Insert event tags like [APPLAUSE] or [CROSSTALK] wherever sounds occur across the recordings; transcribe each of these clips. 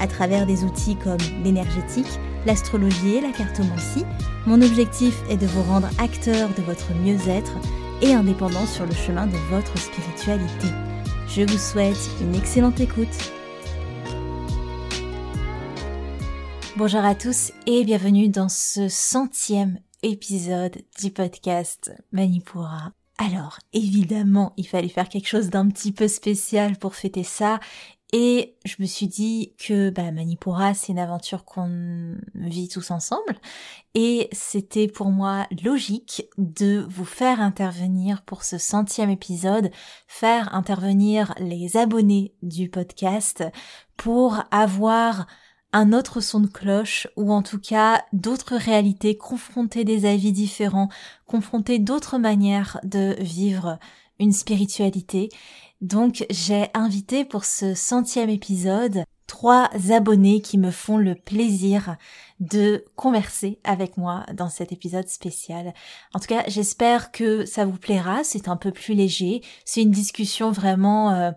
à travers des outils comme l'énergétique, l'astrologie et la cartomancie. Mon objectif est de vous rendre acteur de votre mieux-être et indépendant sur le chemin de votre spiritualité. Je vous souhaite une excellente écoute. Bonjour à tous et bienvenue dans ce centième épisode du podcast Manipura. Alors, évidemment, il fallait faire quelque chose d'un petit peu spécial pour fêter ça et je me suis dit que bah, Manipura, c'est une aventure qu'on vit tous ensemble. Et c'était pour moi logique de vous faire intervenir pour ce centième épisode, faire intervenir les abonnés du podcast pour avoir un autre son de cloche ou en tout cas d'autres réalités, confronter des avis différents, confronter d'autres manières de vivre une spiritualité donc j'ai invité pour ce centième épisode trois abonnés qui me font le plaisir de converser avec moi dans cet épisode spécial. En tout cas, j'espère que ça vous plaira. C'est un peu plus léger. C'est une discussion vraiment euh,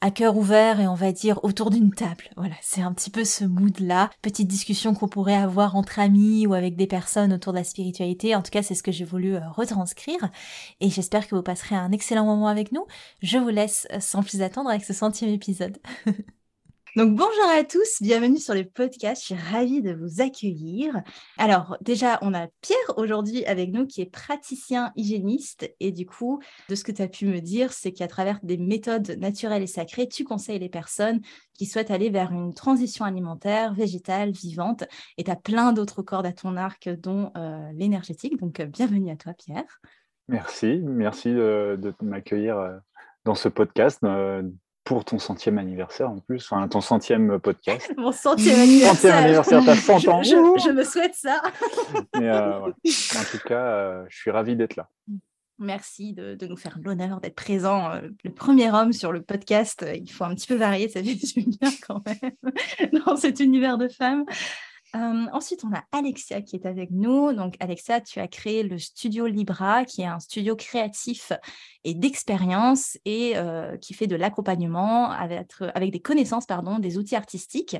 à cœur ouvert et on va dire autour d'une table. Voilà, c'est un petit peu ce mood-là. Petite discussion qu'on pourrait avoir entre amis ou avec des personnes autour de la spiritualité. En tout cas, c'est ce que j'ai voulu euh, retranscrire et j'espère que vous passerez un excellent moment avec nous. Je vous laisse euh, sans plus attendre avec ce centième épisode. [LAUGHS] Donc bonjour à tous, bienvenue sur le podcast, je suis ravie de vous accueillir. Alors déjà, on a Pierre aujourd'hui avec nous qui est praticien hygiéniste et du coup, de ce que tu as pu me dire, c'est qu'à travers des méthodes naturelles et sacrées, tu conseilles les personnes qui souhaitent aller vers une transition alimentaire, végétale, vivante et tu as plein d'autres cordes à ton arc dont euh, l'énergétique. Donc euh, bienvenue à toi Pierre. Merci, merci de, m'accueillir euh, dans ce podcast pour ton centième anniversaire en plus, enfin ton centième podcast. [LAUGHS] Mon centième anniversaire. Centième anniversaire, t'as 100 ans. [LAUGHS] Je, me souhaite ça. [LAUGHS] Euh, en tout cas, euh, je suis ravi d'être là. Merci de, nous faire l'honneur d'être présent. Euh, le premier homme sur le podcast, il faut un petit peu varier sa vie du bien quand même dans cet univers de femmes ensuite, on a Alexia qui est avec nous. Donc, Alexia, tu as créé le studio Libra, qui est un studio créatif et d'expérience et qui fait de l'accompagnement avec, avec, des connaissances, pardon, des outils artistiques.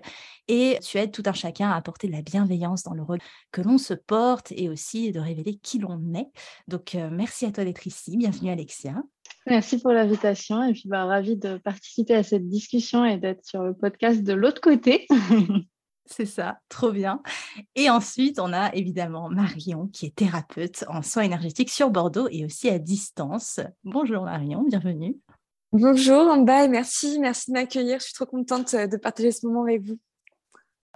Et tu aides tout un chacun à apporter de la bienveillance dans le rôle que l'on se porte et aussi de révéler qui l'on est. Donc, merci à toi d'être ici. Bienvenue, Alexia. Merci pour l'invitation et puis bah, ravie de participer à cette discussion et d'être sur le podcast de l'autre côté. [LAUGHS] C'est ça, trop bien. Et ensuite, on a évidemment Marion, qui est thérapeute en soins énergétiques sur Bordeaux et aussi à distance. Bonjour Marion, bienvenue. Bonjour Amba et merci, merci de m'accueillir. Je suis trop contente de partager ce moment avec vous.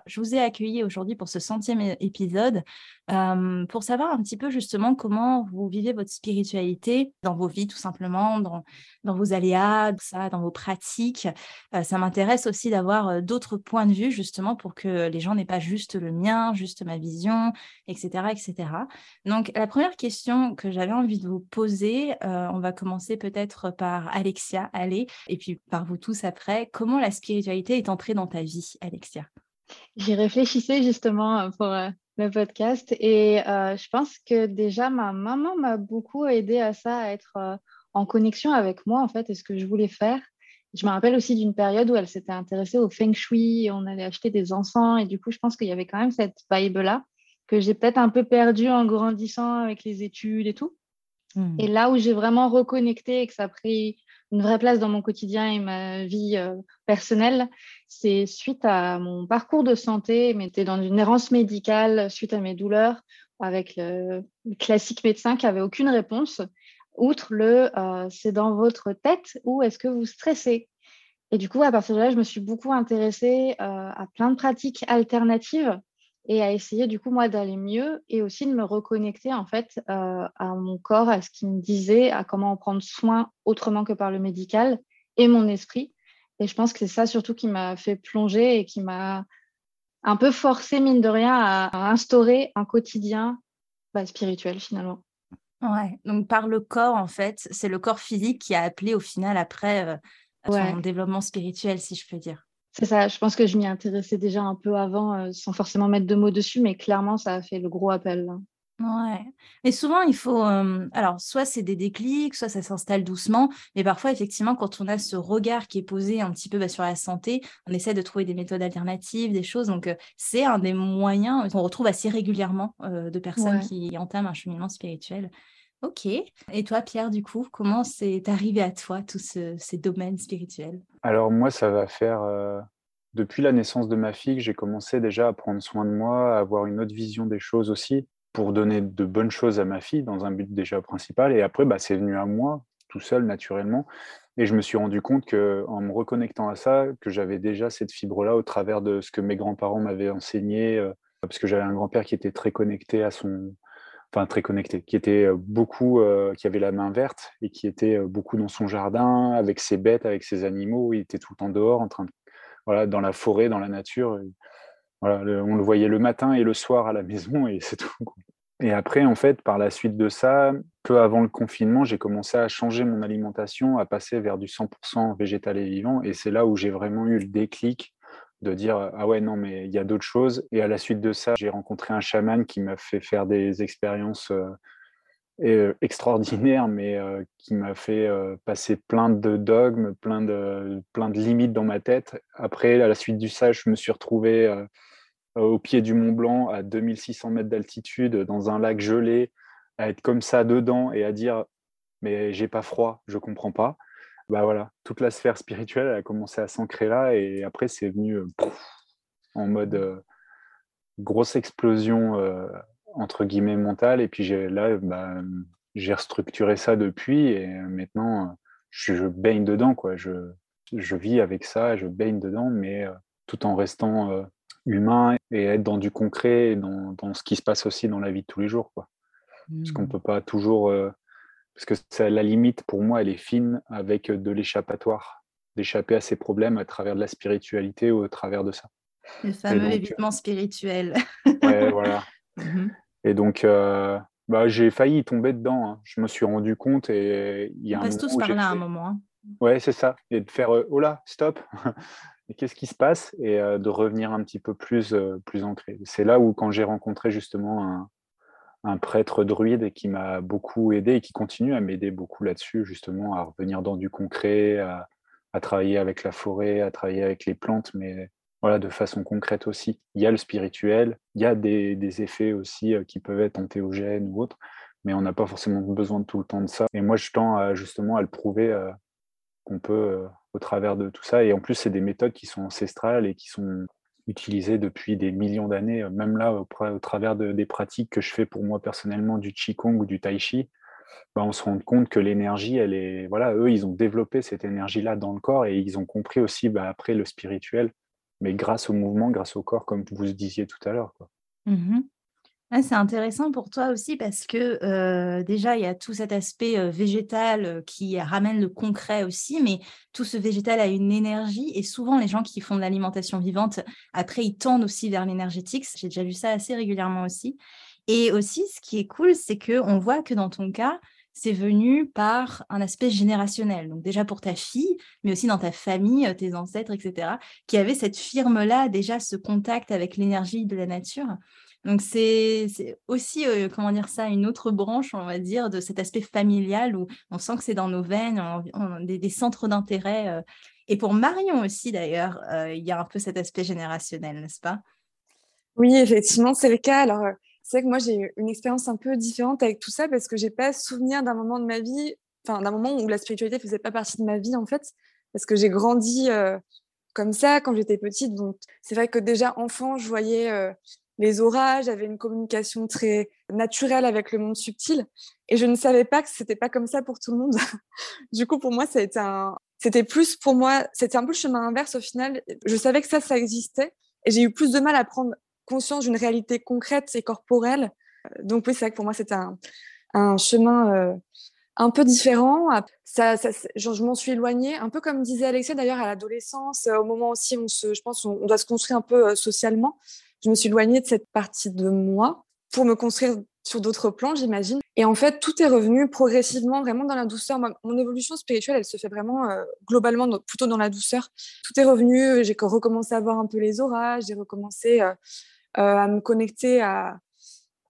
Je vous ai accueilli aujourd'hui pour ce centième épisode euh, pour savoir un petit peu justement comment vous vivez votre spiritualité dans vos vies tout simplement, dans, dans vos aléas, ça, dans vos pratiques. Euh, ça m'intéresse aussi d'avoir euh, d'autres points de vue justement pour que les gens n'aient pas juste le mien, juste ma vision, etc. etc. Donc la première question que j'avais envie de vous poser, on va commencer peut-être par Alexia, allez, et puis par vous tous après. Comment la spiritualité est entrée dans ta vie, Alexia? J'y réfléchissais justement euh, pour euh, le podcast et euh, je pense que déjà ma maman m'a beaucoup aidé à ça, à être en connexion avec moi en fait et ce que je voulais faire. Je me rappelle aussi d'une période où elle s'était intéressée au feng shui, on allait acheter des encens et du coup je pense qu'il y avait quand même cette vibe là que j'ai peut-être un peu perdue en grandissant avec les études et tout. Mmh. Et là où j'ai vraiment reconnecté et que ça a pris une vraie place dans mon quotidien et ma vie euh, personnelle, c'est suite à mon parcours de santé, mais j'étais dans une errance médicale suite à mes douleurs, avec le, classique médecin qui avait aucune réponse, outre le euh, c'est dans votre tête ou est-ce que vous stressez? Et du coup, à partir de là, je me suis beaucoup intéressée euh, à plein de pratiques alternatives et à essayer du coup moi d'aller mieux et aussi de me reconnecter en fait euh, à mon corps, à ce qu'il me disait, à comment en prendre soin autrement que par le médical et mon esprit. Et je pense que c'est ça surtout qui m'a fait plonger et qui m'a un peu forcé, mine de rien, à, instaurer un quotidien bah, spirituel finalement. Ouais, donc par le corps, en fait, c'est le corps physique qui a appelé au final après euh, son développement spirituel, si je peux dire. C'est ça, je pense que je m'y intéressais déjà un peu avant, euh, sans forcément mettre de mots dessus, mais clairement, ça a fait le gros appel. Ouais. Mais souvent, il faut. alors, soit c'est des déclics, soit ça s'installe doucement. Mais parfois, effectivement, quand on a ce regard qui est posé un petit peu bah, sur la santé, on essaie de trouver des méthodes alternatives, des choses. Donc, c'est un des moyens qu'on retrouve assez régulièrement de personnes qui entament un cheminement spirituel. Ok. Et toi, Pierre, du coup, comment c'est arrivé à toi, tous ces domaines spirituels? Alors, moi, ça va faire. Depuis la naissance de ma fille, j'ai commencé déjà à prendre soin de moi, à avoir une autre vision des choses aussi pour donner de bonnes choses à ma fille dans un but déjà principal. Et après, bah, c'est venu à moi tout seul naturellement. Et je me suis rendu compte que, en me reconnectant à ça, que j'avais déjà cette fibre-là au travers de ce que mes grands-parents m'avaient enseigné, euh, parce que j'avais un grand-père qui était très connecté à son, enfin très connecté, qui était euh, beaucoup, euh, qui avait la main verte et qui était beaucoup dans son jardin avec ses bêtes, avec ses animaux. Il était tout le temps dehors, en train de, voilà, dans la forêt, dans la nature on le voyait le matin et le soir à la [LAUGHS] maison et c'est tout. Et après, en fait, par la suite de ça, peu avant le confinement, j'ai commencé à changer mon alimentation, à passer vers du 100% végétal et vivant. Et c'est là où j'ai vraiment eu le déclic de dire ah ouais non mais il y a d'autres choses et à la suite de ça j'ai rencontré un chaman qui m'a fait faire des expériences euh, euh, extraordinaires mais euh, qui m'a fait passer plein de dogmes plein de limites dans ma tête après à la suite du ça je me suis retrouvé au pied du Mont Blanc à 2600 mètres d'altitude dans un lac gelé, à être comme ça dedans et à dire mais j'ai pas froid, je comprends pas. Bah voilà, toute la sphère spirituelle a commencé à s'ancrer là et après c'est venu euh, en mode euh, grosse explosion entre guillemets mentale et puis là bah, j'ai restructuré ça depuis et maintenant je, je, baigne dedans quoi. Je, je vis avec ça, je baigne dedans mais tout en restant humain et être dans du concret et dans, dans, ce qui se passe aussi dans la vie de tous les jours. Quoi. Parce qu'on ne mmh. peut pas toujours. Euh, parce que la limite, pour moi, elle est fine avec de l'échappatoire, d'échapper à ses problèmes à travers de la spiritualité ou au travers de ça. Le fameux évitement spirituel. [LAUGHS] ouais, voilà. Mmh [LAUGHS] et donc, euh, bah, j'ai failli tomber dedans. Hein. Je me suis rendu compte et il y a On passe tous par là à un moment. Hein. Ouais, c'est ça. Et de faire, euh, oh là, stop, [LAUGHS] qu'est-ce qui se passe? Et euh, de revenir un petit peu plus, euh, plus ancré. C'est là où, quand j'ai rencontré justement un, un, prêtre druide qui m'a beaucoup aidé et qui continue à m'aider beaucoup là-dessus, justement, à revenir dans du concret, à, travailler avec la forêt, à travailler avec les plantes, mais voilà, de façon concrète aussi. Il y a le spirituel, il y a des, effets aussi euh, qui peuvent être antéogènes ou autres, mais on n'a pas forcément besoin tout le temps de ça. Et moi, je tends justement à le prouver qu'on peut au travers de tout ça. Et en plus, c'est des méthodes qui sont ancestrales et qui sont utilisées depuis des millions d'années, même là, au, travers de, des pratiques que je fais pour moi personnellement, du Qigong ou du Tai Chi. Bah, on se rend compte que l'énergie, elle est, voilà, eux, ils ont développé cette énergie-là dans le corps et ils ont compris aussi, bah, après, le spirituel, mais grâce au mouvement, grâce au corps, comme vous disiez tout à l'heure. Mmh c'est intéressant pour toi aussi parce que déjà, il y a tout cet aspect végétal qui ramène le concret aussi, mais tout ce végétal a une énergie et souvent les gens qui font de l'alimentation vivante, après, ils tendent aussi vers l'énergétique. J'ai déjà vu ça assez régulièrement aussi. Et aussi, ce qui est cool, c'est qu'on voit que dans ton cas, c'est venu par un aspect générationnel. Donc déjà pour ta fille, mais aussi dans ta famille, tes ancêtres, etc., qui avaient cette firme-là, déjà ce contact avec l'énergie de la nature. Donc c'est aussi, comment dire ça, une autre branche, on va dire, de cet aspect familial où on sent que c'est dans nos veines, des, centres d'intérêt. Et pour Marion aussi, d'ailleurs, il y a un peu cet aspect générationnel, n'est-ce pas? Oui, effectivement, c'est le cas. Alors, c'est vrai que moi, j'ai eu une expérience un peu différente avec tout ça parce que j'ai pas souvenir d'un moment de ma vie, enfin, d'un moment où la spiritualité faisait pas partie de ma vie, en fait, parce que j'ai grandi comme ça quand j'étais petite. Donc, c'est vrai que déjà enfant, je voyais les orages, j'avais une communication très naturelle avec le monde subtil. Et je ne savais pas que c'était pas comme ça pour tout le monde. [LAUGHS] du coup, pour moi, ça un... c'était plus pour moi, c'était un peu le chemin inverse au final. Je savais que ça, ça existait. Et j'ai eu plus de mal à prendre conscience d'une réalité concrète et corporelle. Donc oui, c'est vrai que pour moi, c'était un, chemin euh, un peu différent. Ça, je m'en suis éloignée, un peu comme disait Alexia d'ailleurs à l'adolescence, au moment aussi où on se, je pense, on, doit se construire un peu socialement. Je me suis éloignée de cette partie de moi pour me construire sur d'autres plans, j'imagine. Et en fait, tout est revenu progressivement, vraiment dans la douceur. mon évolution spirituelle, elle se fait vraiment globalement plutôt dans la douceur. Tout est revenu, j'ai recommencé à voir un peu les orages, j'ai recommencé à me connecter à,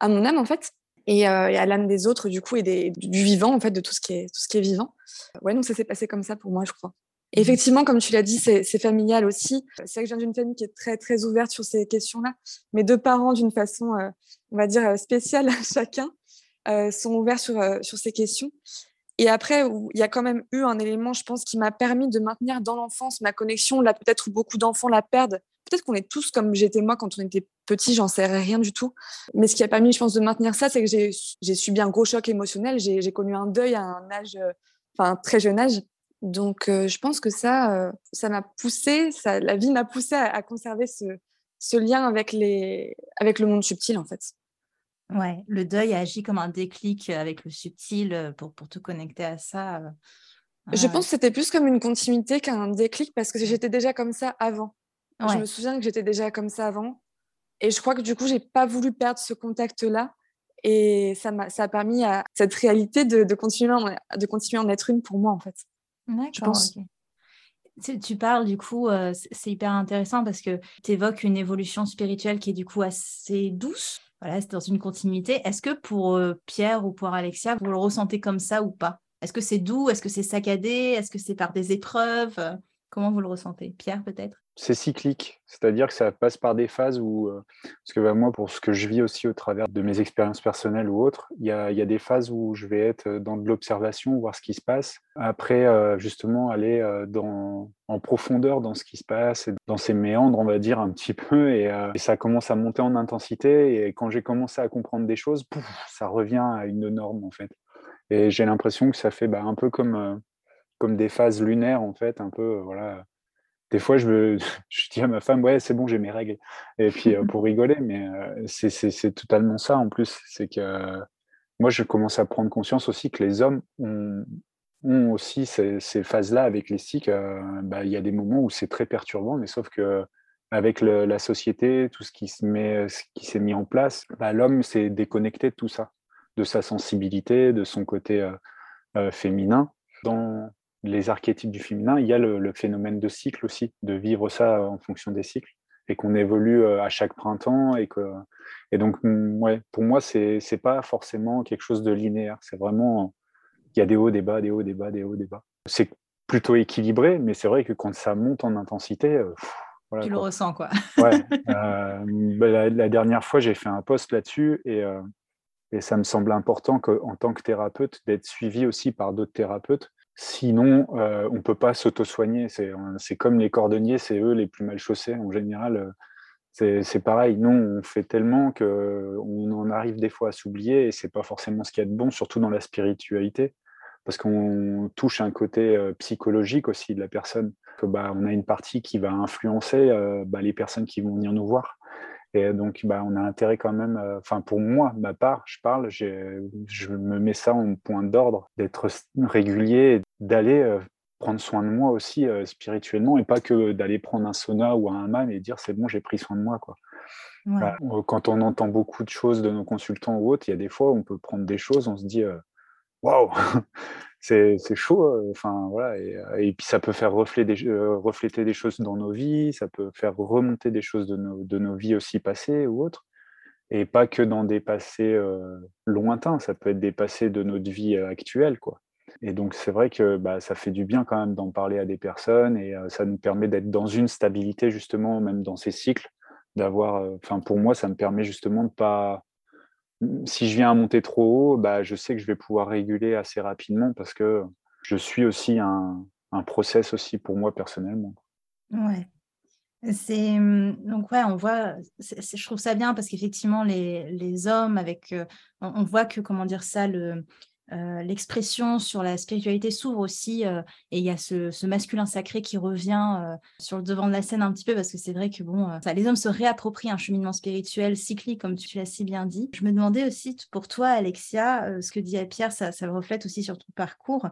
à mon âme, en fait et, à l'âme des autres du coup et du vivant en fait de tout ce qui est tout ce qui est vivant ouais donc ça s'est passé comme ça pour moi je crois effectivement comme tu l'as dit c'est familial aussi c'est vrai que je viens d'une famille qui est très très ouverte sur ces questions là mes deux parents d'une façon on va dire spéciale [LAUGHS] chacun sont ouverts sur sur ces questions et après, il y a quand même eu un élément, je pense, qui m'a permis de maintenir dans l'enfance ma connexion, là peut-être où beaucoup d'enfants la perdent. Peut-être qu'on est tous comme j'étais moi quand on était petit, j'en sais rien du tout. Mais ce qui a permis, je pense, de maintenir ça, c'est que j'ai subi un gros choc émotionnel. J'ai connu un deuil à un âge, euh, enfin, très jeune âge. Donc, euh, je pense que ça, euh, ça m'a poussé, ça, la vie m'a poussé à, à, conserver ce, ce lien avec, les, avec le monde subtil, en fait. Ouais, le deuil agit comme un déclic avec le subtil pour, pour te connecter à ça. Je pense que c'était plus comme une continuité qu'un déclic parce que j'étais déjà comme ça avant. Je me souviens que j'étais déjà comme ça avant. Et je crois que du coup, j'ai pas voulu perdre ce contact-là. Et ça, a, ça a permis à cette réalité de, de, continuer, de continuer à en être une pour moi, en fait. D'accord. Tu, tu, parles, du coup, c'est hyper intéressant parce que tu évoques une évolution spirituelle qui est du coup assez douce. Voilà, c'est dans une continuité. Est-ce que pour euh, Pierre ou pour Alexia, vous le ressentez comme ça ou pas? Est-ce que c'est doux? Est-ce que c'est saccadé? Est-ce que c'est par des épreuves? Comment vous le ressentez? Pierre, peut-être? C'est cyclique, c'est-à-dire que ça passe par des phases où, euh, parce que bah, moi, pour ce que je vis aussi au travers de mes expériences personnelles ou autres, il y a, des phases où je vais être dans de l'observation, voir ce qui se passe. Après, euh, justement, aller euh, dans, en profondeur dans ce qui se passe, dans ces méandres, on va dire, un petit peu, et, ça commence à monter en intensité. Et quand j'ai commencé à comprendre des choses, ça revient à une norme, en fait. Et j'ai l'impression que ça fait bah, un peu comme, comme des phases lunaires, en fait, un peu, voilà des fois, [LAUGHS] je, dis à ma femme, ouais, c'est bon, j'ai mes règles. Et puis, euh, pour rigoler, mais euh, c'est totalement ça en plus. C'est que moi, je commence à prendre conscience aussi que les hommes ont, aussi ces, phases-là avec les cycles. Euh, bah, il y a des moments où c'est très perturbant, mais sauf que avec la société, tout ce qui s'est mis en place, bah, l'homme s'est déconnecté de tout ça, de sa sensibilité, de son côté féminin. Les archétypes du féminin, il y a le, phénomène de cycle aussi, de vivre ça en fonction des cycles, et qu'on évolue euh, à chaque printemps. Et, que, et donc, mm, ouais, pour moi, c'est n'est pas forcément quelque chose de linéaire. C'est vraiment, il y a des hauts, des bas, des hauts, des bas, des hauts, des bas. C'est plutôt équilibré, mais c'est vrai que quand ça monte en intensité, euh, tu le ressens, quoi. ouais. [LAUGHS] Euh, bah, la, dernière fois, j'ai fait un post là-dessus et, et ça me semble important qu'en tant que thérapeute, d'être suivi aussi par d'autres thérapeutes Sinon, euh, on ne peut pas s'auto-soigner. C'est comme les cordonniers, c'est eux les plus mal chaussés. En général, euh, c'est pareil. Non, on fait tellement qu'on en arrive des fois à s'oublier et c'est pas forcément ce qu'il y a de bon, surtout dans la spiritualité, parce qu'on touche un côté euh, psychologique aussi de la personne. Bah, on a une partie qui va influencer bah, les personnes qui vont venir nous voir. Et donc, bah, on a intérêt quand même, euh, enfin pour moi, ma part, je parle, je me mets ça en point d'ordre, d'être régulier, d'aller euh, prendre soin de moi aussi euh, spirituellement et pas que d'aller prendre un sauna ou un hammam et dire c'est bon, j'ai pris soin de moi. Quoi. Bah, quand on entend beaucoup de choses de nos consultants ou autres, il y a des fois où on peut prendre des choses, on se dit waouh, [LAUGHS] c'est chaud. Euh, euh, et, puis ça peut faire refléter des, euh, refléter des choses dans nos vies, ça peut faire remonter des choses de nos, de nos vies aussi passées ou autres. Et pas que dans des passés lointains, ça peut être des passés de notre vie actuelle. Quoi. Et donc, c'est vrai que bah, ça fait du bien quand même d'en parler à des personnes et ça nous permet d'être dans une stabilité, justement, même dans ces cycles, d'avoir. Pour moi, ça me permet justement de pas si je viens à monter trop haut, bah, je sais que je vais pouvoir réguler assez rapidement parce que je suis aussi un, un process aussi pour moi personnellement. Ouais. C'est mmh, donc ouais, on voit. je trouve ça bien parce qu'effectivement les, les, hommes avec, on, voit que comment dire ça, le l'expression sur la spiritualité s'ouvre aussi et il y a ce, masculin sacré qui revient sur le devant de la scène un petit peu parce que c'est vrai que bon, les hommes se réapproprient un cheminement spirituel cyclique comme tu l'as si bien dit. Je me demandais aussi pour toi, Alexia, ce que dit Pierre, ça, ça reflète aussi sur ton parcours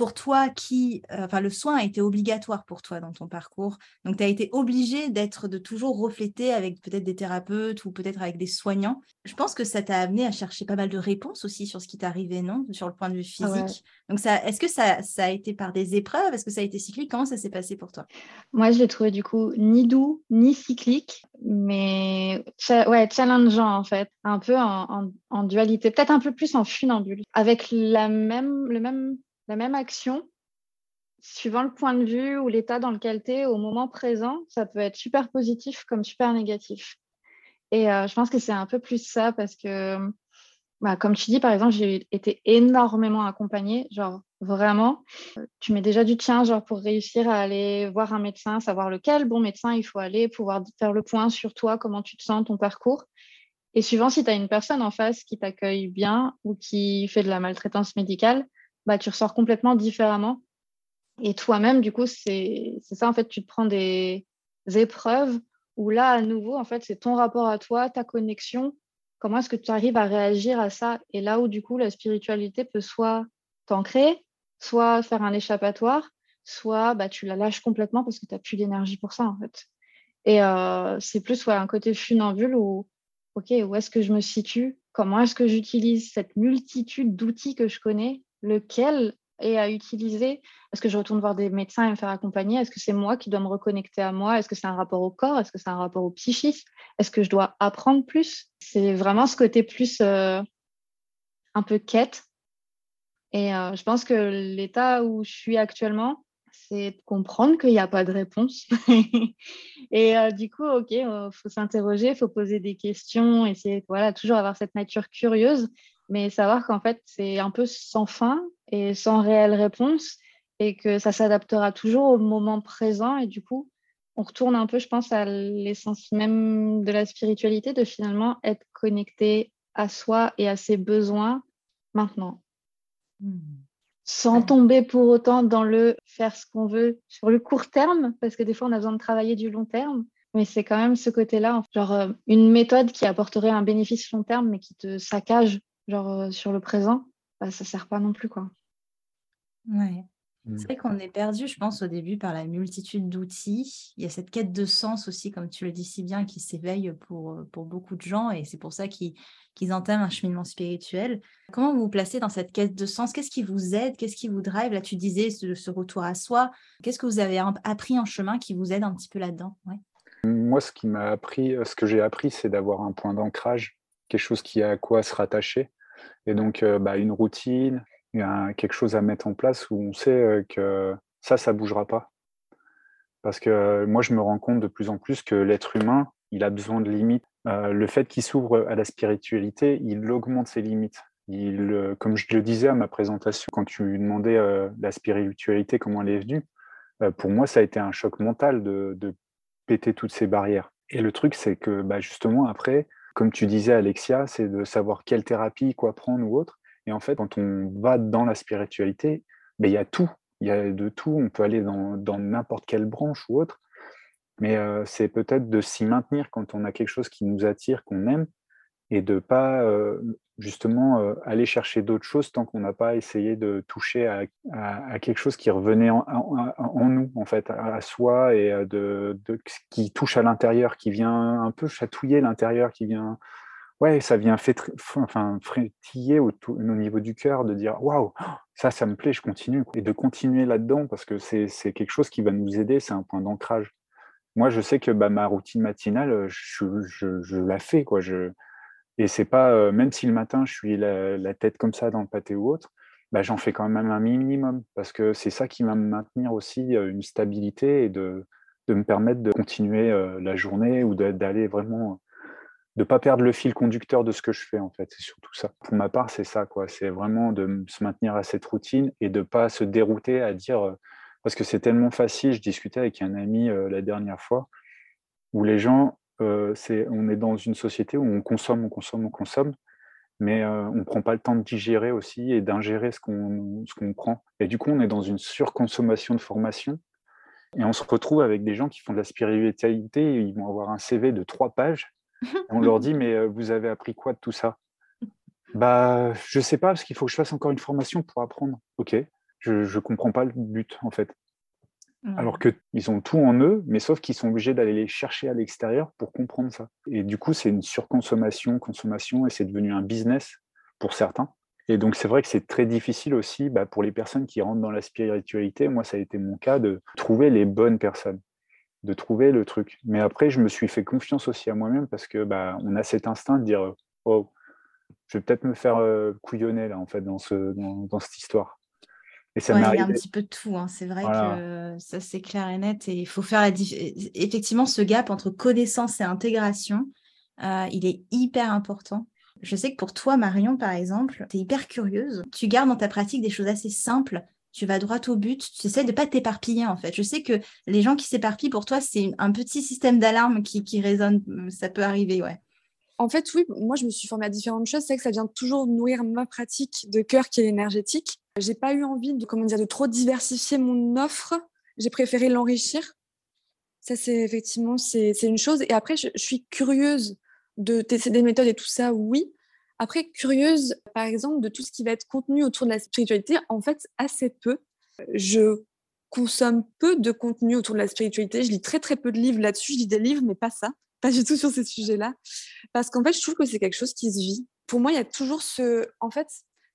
pour toi qui, euh, enfin, le soin a été obligatoire pour toi dans ton parcours. Donc, tu as été obligé d'être, de toujours refléter avec peut-être des thérapeutes ou peut-être avec des soignants. Je pense que ça t'a amené à chercher pas mal de réponses aussi sur ce qui t'arrivait, non? Sur le point de vue physique. Donc, ça, est-ce que ça, ça, a été par des épreuves? Est-ce que ça a été cyclique? Comment ça s'est passé pour toi? Moi, je l'ai trouvé du coup ni doux, ni cyclique, mais ouais, challengeant en fait. Un peu en, en dualité, peut-être un peu plus en funambule, avec la même, le même la même action, suivant le point de vue ou l'état dans lequel tu es au moment présent, ça peut être super positif comme super négatif. Et euh, je pense que c'est un peu plus ça parce que, bah, comme tu dis, par exemple, j'ai été énormément accompagnée, genre vraiment. Tu mets déjà du tien, genre pour réussir à aller voir un médecin, savoir lequel bon médecin il faut aller, pouvoir faire le point sur toi, comment tu te sens, ton parcours. Et suivant si tu as une personne en face qui t'accueille bien ou qui fait de la maltraitance médicale, bah, tu ressors complètement différemment. Et toi-même, du coup, c'est ça, en fait, tu te prends des épreuves où là, à nouveau, en fait, c'est ton rapport à toi, ta connexion, comment est-ce que tu arrives à réagir à ça? Et là où, du coup, la spiritualité peut soit t'ancrer, soit faire un échappatoire, soit bah, tu la lâches complètement parce que tu n'as plus d'énergie pour ça, en fait. Et euh, c'est plus un côté funambule où, OK, où est-ce que je me situe? Comment est-ce que j'utilise cette multitude d'outils que je connais lequel est à utiliser. Est-ce que je retourne voir des médecins et me faire accompagner? Est-ce que c'est moi qui dois me reconnecter à moi? Est-ce que c'est un rapport au corps? Est-ce que c'est un rapport au psychisme Est-ce que je dois apprendre plus? C'est vraiment ce côté plus euh, un peu quête. Et euh, je pense que l'état où je suis actuellement, c'est comprendre qu'il n'y a pas de réponse. [LAUGHS] et euh, du coup, OK, il faut s'interroger, il faut poser des questions, essayer voilà, toujours avoir cette nature curieuse mais savoir qu'en fait, c'est un peu sans fin et sans réelle réponse et que ça s'adaptera toujours au moment présent. Et du coup, on retourne un peu, je pense, à l'essence même de la spiritualité, de finalement être connecté à soi et à ses besoins maintenant. Hmm. Sans tomber pour autant dans le faire ce qu'on veut sur le court terme, parce que des fois, on a besoin de travailler du long terme. Mais c'est quand même ce côté-là, genre euh, une méthode qui apporterait un bénéfice long terme, mais qui te saccage genre euh, sur le présent, bah, ça sert pas non plus quoi. Ouais. Mmh. C'est vrai qu'on est perdu, je pense, au début par la multitude d'outils. Il y a cette quête de sens aussi, comme tu le dis si bien, qui s'éveille pour, euh, pour beaucoup de gens et c'est pour ça qu'ils entament un cheminement spirituel. Comment vous vous placez dans cette quête de sens? Qu'est-ce qui vous aide? Qu'est-ce qui vous drive? Là, tu disais ce, ce retour à soi. Qu'est-ce que vous avez appris en chemin qui vous aide un petit peu là-dedans? Moi, ce qui m'a appris, ce que j'ai appris, c'est d'avoir un point d'ancrage, quelque chose qui a à quoi se rattacher. Et donc, euh, bah, une routine, quelque chose à mettre en place où on sait euh, que ça, ça bougera pas. Parce que euh, moi, je me rends compte de plus en plus que l'être humain, il a besoin de limites. le fait qu'il s'ouvre à la spiritualité, il augmente ses limites. Il, comme je le disais à ma présentation, quand tu demandais la spiritualité, comment elle est venue, pour moi, ça a été un choc mental de, péter toutes ces barrières. Et le truc, c'est que bah, justement, après, comme tu disais, Alexia, c'est de savoir quelle thérapie, quoi prendre ou autre. Et en fait, quand on va dans la spiritualité, ben, il y a tout. Il y a de tout. On peut aller dans n'importe quelle branche ou autre. Mais euh, c'est peut-être de s'y maintenir quand on a quelque chose qui nous attire, qu'on aime, et de pas justement aller chercher d'autres choses tant qu'on n'a pas essayé de toucher à, quelque chose qui revenait en, nous, en fait, à, soi et euh, de, qui touche à l'intérieur, qui vient un peu chatouiller l'intérieur, qui vient, ouais, ça vient enfin, frétiller au, au, niveau du cœur, de dire waouh, ça, ça me plaît, je continue, et de continuer là-dedans parce que c'est quelque chose qui va nous aider, c'est un point d'ancrage. Moi, je sais que bah, ma routine matinale, je, je, je la fais, quoi. Je, et c'est pas, euh, même si le matin, je suis la, tête comme ça dans le pâté ou autre, bah, j'en fais quand même un minimum parce que c'est ça qui va me maintenir aussi euh, une stabilité et de, me permettre de continuer euh, la journée ou d'aller vraiment, de pas perdre le fil conducteur de ce que je fais en fait. C'est surtout ça. Pour ma part, c'est ça quoi. C'est vraiment de se maintenir à cette routine et de pas se dérouter à dire parce que c'est tellement facile. Je discutais avec un ami la dernière fois où les gens euh, on est dans une société où on consomme, on consomme, on consomme. mais on ne prend pas le temps de digérer aussi et d'ingérer ce qu'on prend. Et du coup, on est dans une surconsommation de formation. Et on se retrouve avec des gens qui font de la spiritualité, ils vont avoir un CV de trois pages. on leur dit, mais vous avez appris quoi de tout ça? Bah, je sais pas, parce qu'il faut que je fasse encore une formation pour apprendre. Ok, je ne comprends pas le but, en fait. Alors qu'ils ont tout en eux, mais sauf qu'ils sont obligés d'aller les chercher à l'extérieur pour comprendre ça. Et du coup, c'est une surconsommation, consommation, et c'est devenu un business pour certains. Et donc, c'est vrai que c'est très difficile aussi bah, pour les personnes qui rentrent dans la spiritualité. Moi, ça a été mon cas de trouver les bonnes personnes, de trouver le truc. Mais après, je me suis fait confiance aussi à moi-même parce que bah, on a cet instinct de dire Oh, je vais peut-être me faire euh, couillonner là, en fait, dans, ce, dans cette histoire. Et ça il y a un petit peu de tout. Hein. C'est vrai que ça, c'est clair et net. Et il faut faire la effectivement ce gap entre connaissance et intégration. Euh, il est hyper important. Je sais que pour toi, Marion, par exemple, tu es hyper curieuse. Tu gardes dans ta pratique des choses assez simples. Tu vas droit au but. Tu essaies de ne pas t'éparpiller, en fait. Je sais que les gens qui s'éparpillent, pour toi, c'est un petit système d'alarme qui, qui résonne. Ça peut arriver, ouais. En fait, oui, moi, je me suis formée à différentes choses. C'est que ça vient toujours nourrir ma pratique de cœur qui est énergétique. J'ai pas eu envie de, comment dire, de trop diversifier mon offre. J'ai préféré l'enrichir. Ça, c'est effectivement, c'est une chose. Et après, je, suis curieuse de tester des méthodes et tout ça, oui. Après, curieuse, par exemple, de tout ce qui va être contenu autour de la spiritualité, en fait, assez peu. Je consomme peu de contenu autour de la spiritualité. Je lis très, très peu de livres là-dessus. Je lis des livres, mais pas ça pas du tout sur ces sujets-là. Parce qu'en fait, je trouve que c'est quelque chose qui se vit. Pour moi, il y a toujours ce. En fait,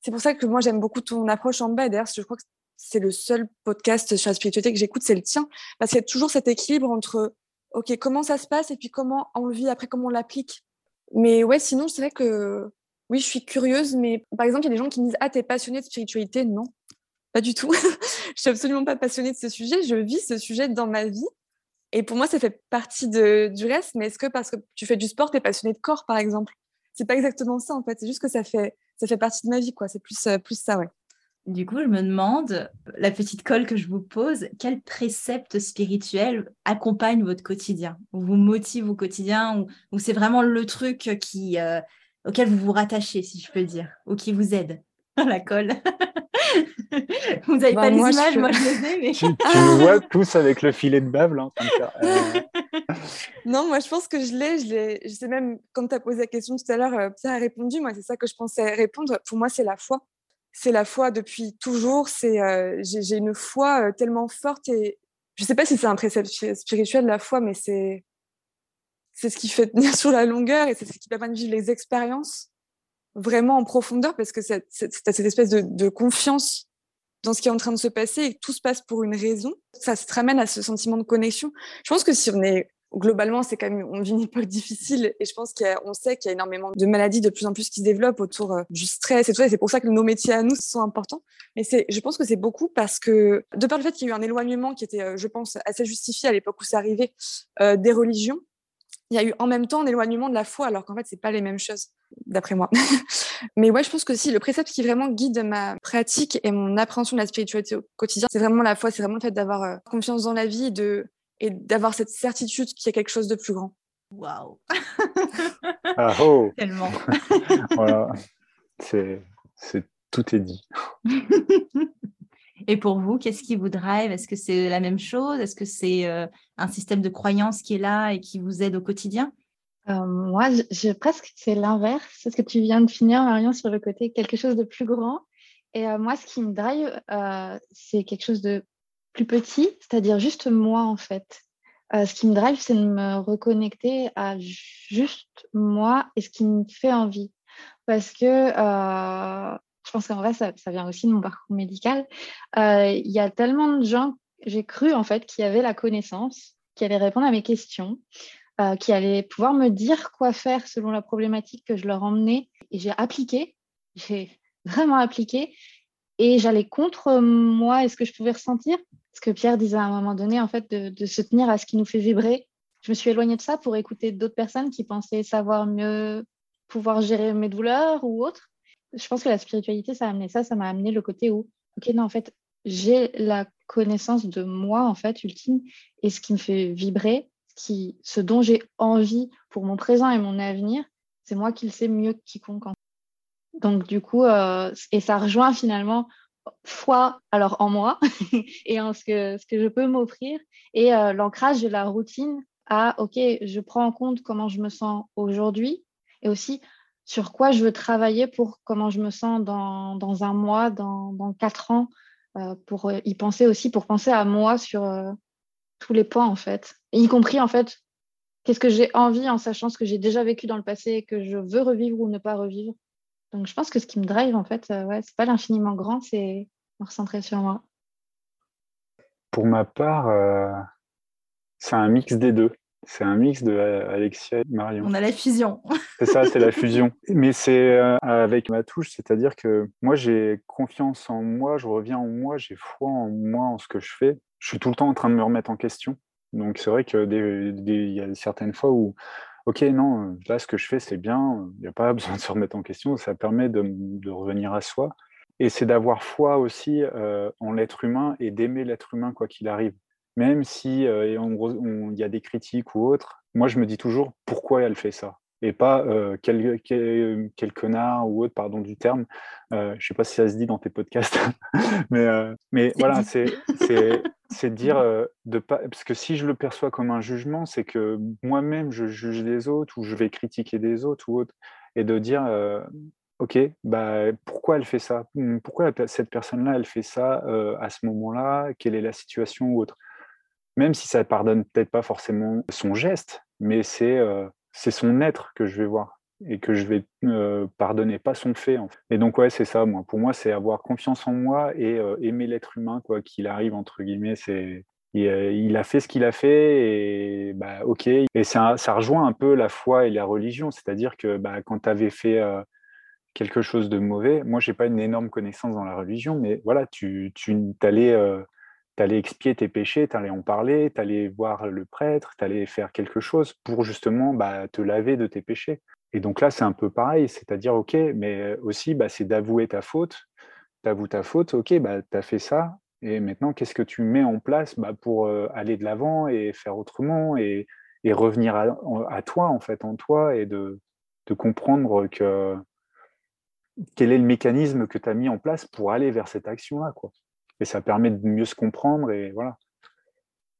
c'est pour ça que moi, j'aime beaucoup ton approche en bas. D'ailleurs, je crois que c'est le seul podcast sur la spiritualité que j'écoute, c'est le tien. Parce qu'il y a toujours cet équilibre entre, OK, comment ça se passe et puis comment on le vit, après comment on l'applique. Mais ouais, sinon, c'est vrai que oui, je suis curieuse, mais par exemple, il y a des gens qui me disent Ah, t'es passionnée de spiritualité? Non, pas du tout. [LAUGHS] je suis absolument pas passionnée de ce sujet. Je vis ce sujet dans ma vie. Et pour moi, ça fait partie de, du reste. Mais est-ce que parce que tu fais du sport, tu es passionné de corps, par exemple? C'est pas exactement ça, en fait. C'est juste que ça fait, ça fait partie de ma vie, quoi. C'est plus, euh, plus ça, ouais. Du coup, je me demande, la petite colle que je vous pose, quel précepte spirituel accompagne votre quotidien, ou vous motive au quotidien, ou, c'est vraiment le truc qui, euh, auquel vous vous rattachez, si je peux dire, ou qui vous aide [LAUGHS] La colle? Vous n'avez bah, pas les images, moi je les ai. Mais... tu, [LAUGHS] nous vois tous avec le filet de bave là, euh. [LAUGHS] Non, moi je pense que je l'ai. Je, je sais même, quand tu as posé la question tout à l'heure, euh, Pierre a répondu. Moi, c'est ça que je pensais répondre. Pour moi, c'est la foi. C'est la foi depuis toujours. C'est, euh, j'ai, une foi tellement forte et je ne sais pas si c'est un précepte spirituel, la foi, mais c'est, c'est ce qui fait tenir [LAUGHS] sur la longueur et c'est ce qui permet de vivre les expériences vraiment en profondeur parce que tu as cette espèce de, confiance dans ce qui est en train de se passer et que tout se passe pour une raison. Ça se ramène à ce sentiment de connexion. Je pense que si on est globalement, c'est quand même on vit une époque difficile et je pense qu'on sait qu'il y a énormément de maladies de plus en plus qui se développent autour euh, du stress et tout ça. C'est pour ça que nos métiers à nous sont importants. Mais c'est, je pense que c'est beaucoup parce que de par le fait qu'il y a eu un éloignement qui était, euh, je pense, assez justifié à l'époque où c'est arrivé euh, des religions, il y a eu en même temps un éloignement de la foi, alors qu'en fait, c'est pas les mêmes choses, d'après moi. [LAUGHS] Mais ouais, je pense que si le précepte qui vraiment guide ma pratique et mon appréhension de la spiritualité au quotidien, c'est vraiment la foi, c'est vraiment le fait d'avoir euh, confiance dans la vie et, de, et d'avoir cette certitude qu'il y a quelque chose de plus grand. Waouh ah, oh [LAUGHS] Tellement [LAUGHS] Voilà, c'est, c'est, tout est dit. Et pour vous, qu'est-ce qui vous drive? Est-ce que c'est la même chose? Est-ce que c'est euh, un système de croyance qui est là et qui vous aide au quotidien? Euh, Moi, je, presque c'est l'inverse. C'est ce que tu viens de finir, Marion, sur le côté quelque chose de plus grand. Et euh, moi, ce qui me drive, c'est quelque chose de plus petit, c'est-à-dire juste moi, en fait. ce qui me drive, c'est de me reconnecter à juste moi et ce qui me fait envie. Parce que pense qu'en ça, vient aussi de mon parcours médical. Euh, il y a tellement de gens, j'ai cru en fait, qui avaient la connaissance, qui allaient répondre à mes questions, euh, qui allaient pouvoir me dire quoi faire selon la problématique que je leur emmenais. Et j'ai appliqué, j'ai vraiment appliqué. Et j'allais contre moi et ce que je pouvais ressentir? Ce que Pierre disait à un moment donné, en fait, de, de se tenir à ce qui nous fait vibrer. Je me suis éloignée de ça pour écouter d'autres personnes qui pensaient savoir mieux pouvoir gérer mes douleurs ou autres je pense que la spiritualité, ça a amené ça, ça m'a amené le côté où, ok, non, en fait, j'ai la connaissance de moi, en fait, ultime, et ce qui me fait vibrer, ce, dont j'ai envie pour mon présent et mon avenir, c'est moi qui le sais mieux que quiconque. Donc, du coup, euh, et ça rejoint finalement foi alors en moi [LAUGHS] et en ce que, ce que je peux m'offrir et euh, l'ancrage de la routine à, OK, je prends en compte comment je me sens aujourd'hui et aussi sur quoi je veux travailler pour comment je me sens dans, un mois, dans, quatre ans, euh, pour y penser aussi, pour penser à moi sur tous les points en fait, y compris en fait qu'est-ce que j'ai envie en sachant ce que j'ai déjà vécu dans le passé et que je veux revivre ou ne pas revivre. Donc je pense que ce qui me drive en fait, euh, ouais, pas l'infiniment grand, c'est me recentrer sur moi. Pour ma part, euh, c'est un mix des deux. C'est un mix de euh, Alexia et Marion. On a la fusion. [LAUGHS] c'est ça, c'est la fusion. Mais c'est avec ma touche, c'est-à-dire que moi j'ai confiance en moi, je reviens en moi, j'ai foi en moi, en ce que je fais. Je suis tout le temps en train de me remettre en question. Donc c'est vrai qu'il y a certaines fois où, ok, non, là ce que je fais c'est bien, il n'y a pas [LAUGHS] besoin de se remettre en question, ça permet de, revenir à soi. Et c'est d'avoir foi aussi euh, en l'être humain et d'aimer l'être humain quoi qu'il arrive. Même si euh, il y a des critiques ou autres, moi je me dis toujours pourquoi elle fait ça et pas euh, quel, quel, connard ou autre, pardon du terme. Euh, je sais pas si ça se dit dans tes podcasts, [LAUGHS] mais, euh, mais voilà, c'est de dire de pas parce que si je le perçois comme un jugement, c'est que moi-même je juge des autres ou je vais critiquer des autres ou autre, et de dire ok, bah pourquoi elle fait ça? Pourquoi cette personne-là elle fait ça à ce moment-là? Quelle est la situation ou autre? Même si ça pardonne peut-être pas forcément son geste, mais c'est c'est son être que je vais voir et que je vais euh, pardonner, pas son fait. Et donc ouais, c'est ça. Moi, pour moi, c'est avoir confiance en moi et euh, aimer l'être humain, quoi qu'il arrive entre guillemets. C'est euh, il, a fait ce qu'il a fait et bah ok. Et ça, ça rejoint un peu la foi et la religion, c'est-à-dire que bah, quand tu avais fait quelque chose de mauvais, moi j'ai pas une énorme connaissance dans la religion, mais voilà, tu, tu allais tu allais expier tes péchés, tu allais en parler, tu allais voir le prêtre, tu allais faire quelque chose pour justement bah, te laver de tes péchés. Et donc là, c'est un peu pareil, c'est-à-dire, OK, mais aussi, bah, c'est d'avouer ta faute. Tu avoues ta faute, OK, bah, tu as fait ça, et maintenant, qu'est-ce que tu mets en place bah, pour euh, aller de l'avant et faire autrement et, revenir à, toi, en fait, en toi, et de, de comprendre que quel est le mécanisme que tu as mis en place pour aller vers cette action-là, quoi et ça permet de mieux se comprendre et voilà.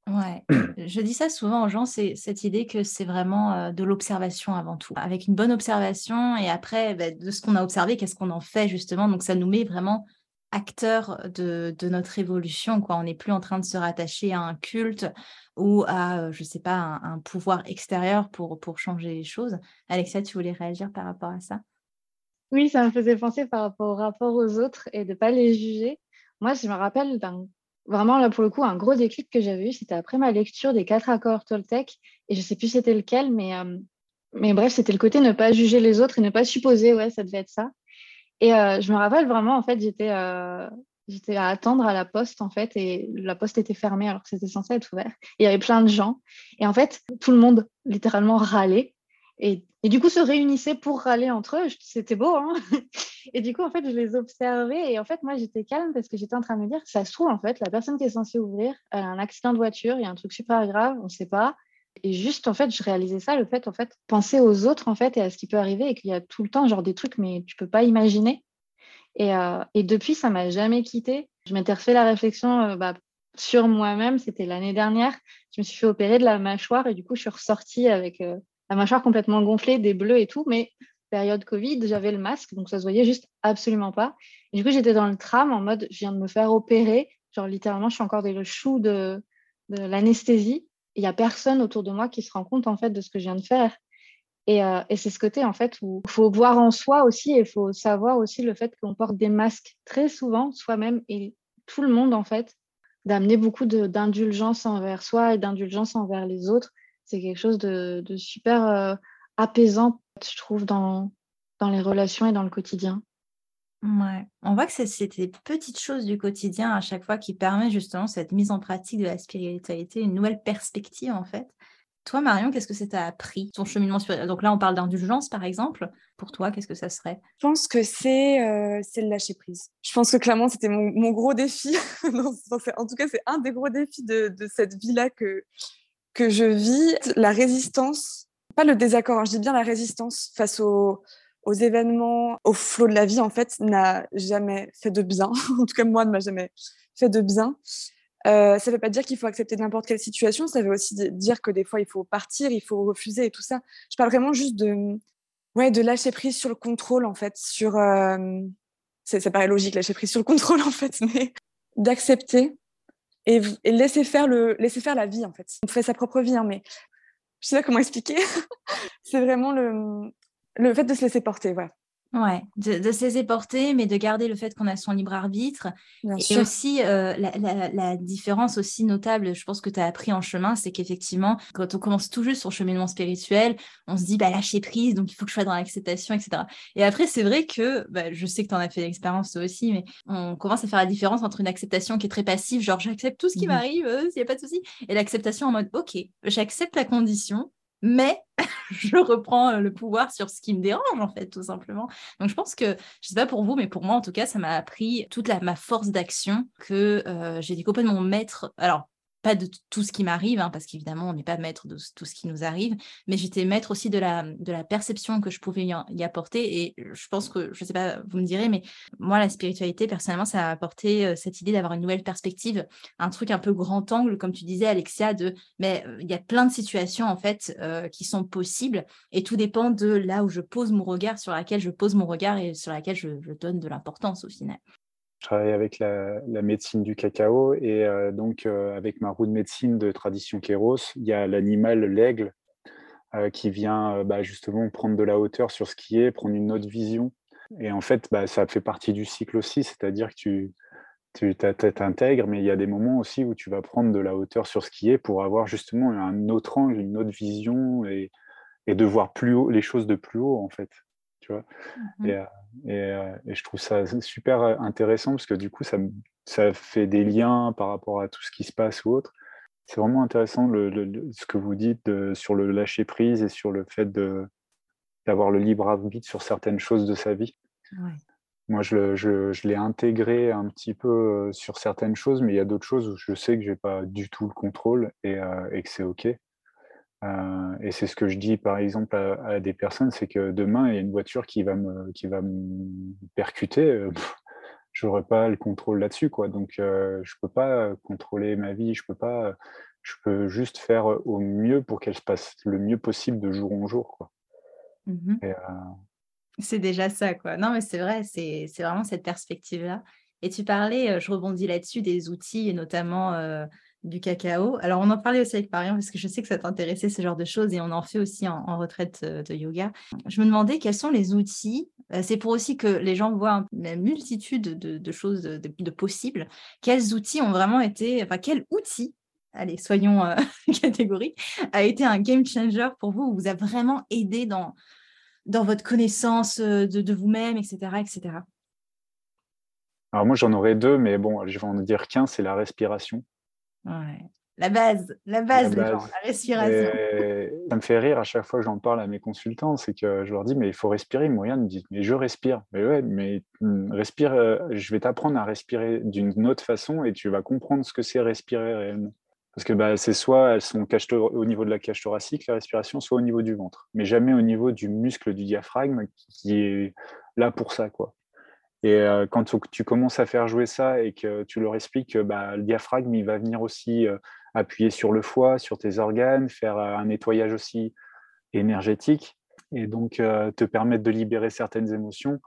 Ouais, je dis ça souvent aux gens, c'est cette idée que c'est vraiment euh, de l'observation avant tout. Avec une bonne observation et après, bah, de ce qu'on a observé, qu'est-ce qu'on en fait justement. Donc ça nous met vraiment acteurs de, de notre évolution. Quoi. On n'est plus en train de se rattacher à un culte ou à, euh, je ne sais pas, un, un, pouvoir extérieur pour, pour changer les choses. Alexia, tu voulais réagir par rapport à ça? Oui, ça me faisait penser par rapport au rapport aux autres et de ne pas les juger. Moi, je me rappelle vraiment là pour le coup un gros déclic que j'avais eu, c'était après ma lecture des quatre accords Toltec et je sais plus c'était lequel, mais euh, mais bref c'était le côté ne pas juger les autres et ne pas supposer ouais ça devait être ça. Et euh, je me rappelle vraiment en fait j'étais euh, j'étais à attendre à la poste en fait et la poste était fermée alors que c'était censé être ouvert. il y avait plein de gens et en fait tout le monde littéralement râlait et, du coup, se réunissaient pour râler entre eux. C'était beau. Hein [LAUGHS] et du coup, en fait, je les observais. Et en fait, moi, j'étais calme parce que j'étais en train de me dire, ça se trouve, en fait, la personne qui est censée ouvrir, elle a un accident de voiture, il y a un truc super grave, on ne sait pas. Et juste, en fait, je réalisais ça, le fait, en fait, penser aux autres, en fait, et à ce qui peut arriver, et qu'il y a tout le temps, genre, des trucs, mais tu peux pas imaginer. Et, euh, depuis, ça m'a jamais quitté. Je m'étais refait la réflexion euh, bah, sur moi-même. C'était l'année dernière. Je me suis fait opérer de la mâchoire, et du coup, je suis ressortie avec euh, la mâchoire complètement gonflée, des bleus et tout, mais période Covid, j'avais le masque, donc ça se voyait juste absolument pas. Et du coup, j'étais dans le tram en mode, je viens de me faire opérer, genre littéralement, je suis encore dans le chou de, l'anesthésie. Il y a personne autour de moi qui se rend compte en fait de ce que je viens de faire. Et, euh, et c'est ce côté en fait où il faut voir en soi aussi et il faut savoir aussi le fait qu'on porte des masques très souvent soi-même et tout le monde en fait, d'amener beaucoup d'indulgence envers soi et d'indulgence envers les autres c'est quelque chose de, super euh, apaisant, je trouve, dans, dans les relations et dans le quotidien. Ouais. On voit que c'est des petites choses du quotidien à chaque fois qui permettent justement cette mise en pratique de la spiritualité, une nouvelle perspective en fait. Toi, Marion, qu'est-ce que ça t'a appris, ton cheminement spirituel? Donc là, on parle d'indulgence, par exemple. Pour toi, qu'est-ce que ça serait? Je pense que c'est euh, le lâcher prise. Je pense que clairement, c'était mon, mon, gros défi. [LAUGHS] en tout cas, c'est un des gros défis de, de cette vie-là que, que je vis la résistance, pas le désaccord, hein, je dis bien la résistance face aux, aux événements, au flot de la vie, en fait, n'a jamais fait de bien. [LAUGHS] en tout cas, moi, ne m'a jamais fait de bien. Euh, ça ne veut pas dire qu'il faut accepter n'importe quelle situation. Ça veut aussi dire que des fois, il faut partir, il faut refuser et tout ça. Je parle vraiment juste de, ouais, de lâcher prise sur le contrôle, en fait. Sur, euh, ça paraît logique, lâcher prise sur le contrôle, [LAUGHS] en fait, mais d'accepter et, laisser, faire le, laisser faire la vie, en fait. On fait sa propre vie, hein, mais je sais pas comment expliquer. [LAUGHS] c'est vraiment le, le fait de se laisser porter, voilà. Ouais, de, laisser porter, mais de garder le fait qu'on a son libre arbitre. et aussi, euh, la, différence aussi notable, je pense que tu as appris en chemin, c'est qu'effectivement, quand on commence tout juste son cheminement spirituel, on se dit, bah, lâcher prise, donc il faut que je sois dans l'acceptation, etc. Et après, c'est vrai que, bah, je sais que tu en as fait l'expérience toi aussi, mais on commence à faire la différence entre une acceptation qui est très passive, genre j'accepte tout ce qui mmh m'arrive, euh, s'il n'y a pas de souci, et l'acceptation en mode, ok, j'accepte la condition, mais [LAUGHS] je reprends euh, le pouvoir sur ce qui me dérange en fait tout simplement. Donc je pense que je sais pas pour vous mais pour moi en tout cas ça m'a appris toute la, ma force d'action que euh, j'ai été mon maître. Alors pas de tout ce qui m'arrive, hein, parce qu'évidemment, on n'est pas maître de tout ce qui nous arrive, mais j'étais maître aussi de la, perception que je pouvais y, apporter. Et je pense que, je ne sais pas, vous me direz, mais moi, la spiritualité, personnellement, ça a apporté euh, cette idée d'avoir une nouvelle perspective, un truc un peu grand angle, comme tu disais, Alexia, de, mais euh, il y a plein de situations, en fait, euh, qui sont possibles, et tout dépend de là où je pose mon regard, sur laquelle je pose mon regard et sur laquelle je donne de l'importance au final. Travaille avec la, médecine du cacao et euh, donc euh, avec ma roue de médecine de tradition Kéros, il y a l'animal, l'aigle, euh, qui vient bah, justement prendre de la hauteur sur ce qui est, prendre une autre vision. Et en fait, bah, ça fait partie du cycle aussi, c'est-à-dire que tu, tu t'intègres, mais il y a des moments aussi où tu vas prendre de la hauteur sur ce qui est pour avoir justement un autre angle, une autre vision et, et de voir plus haut, les choses de plus haut en fait. Tu vois mmh euh, et, je trouve ça super euh, intéressant parce que du coup, ça, ça fait des liens par rapport à tout ce qui se passe ou autre. C'est vraiment intéressant le, ce que vous dites sur le lâcher prise et sur le fait d'avoir le libre arbitre sur certaines choses de sa vie. Moi, je, je, l'ai intégré un petit peu euh, sur certaines choses, mais il y a d'autres choses où je sais que je n'ai pas du tout le contrôle et, et que c'est OK. Euh, et c'est ce que je dis par exemple à, des personnes, c'est que demain il y a une voiture qui va me, qui va me percuter, euh, je n'aurai pas le contrôle là-dessus. Quoi. Donc euh, je ne peux pas contrôler ma vie, je peux pas, je peux juste faire au mieux pour qu'elle se passe le mieux possible de jour en jour. Quoi. Mmh c'est déjà ça, quoi. Non, mais c'est vrai, c'est vraiment cette perspective-là. Et tu parlais, je rebondis là-dessus, des outils, et notamment du cacao. Alors, on en parlait aussi avec Marion parce que je sais que ça t'intéressait ce genre de choses et on en fait aussi en, retraite euh, de yoga. Je me demandais quels sont les outils. Euh, c'est pour aussi que les gens voient une multitude de, choses de, possibles. Quels outils ont vraiment été, enfin, quel outil allez, soyons euh, [LAUGHS] a été un game changer pour vous, vous a vraiment aidé dans, dans votre connaissance de, vous-même, etc., etc. Alors moi, j'en aurais deux, mais bon, je vais en dire qu'un, c'est la respiration. La base, la base, la, respiration. ça me fait rire à chaque fois que j'en parle à mes consultants, c'est que je leur dis, mais il faut respirer. Moyen me dit, mais je respire. Mais ouais, mais hmm, respire, euh, je vais t'apprendre à respirer d'une autre façon et tu vas comprendre ce que c'est respirer réellement. Parce que bah, c'est soit elles sont au niveau de la cage thoracique, la respiration, soit au niveau du ventre, mais jamais au niveau du muscle du diaphragme qui est là pour ça. quoi. Et euh, quand tu commences à faire jouer ça et que tu leur expliques que bah, le diaphragme, il va venir aussi euh, appuyer sur le foie, sur tes organes, faire euh, un nettoyage aussi énergétique et donc te permettre de libérer certaines émotions.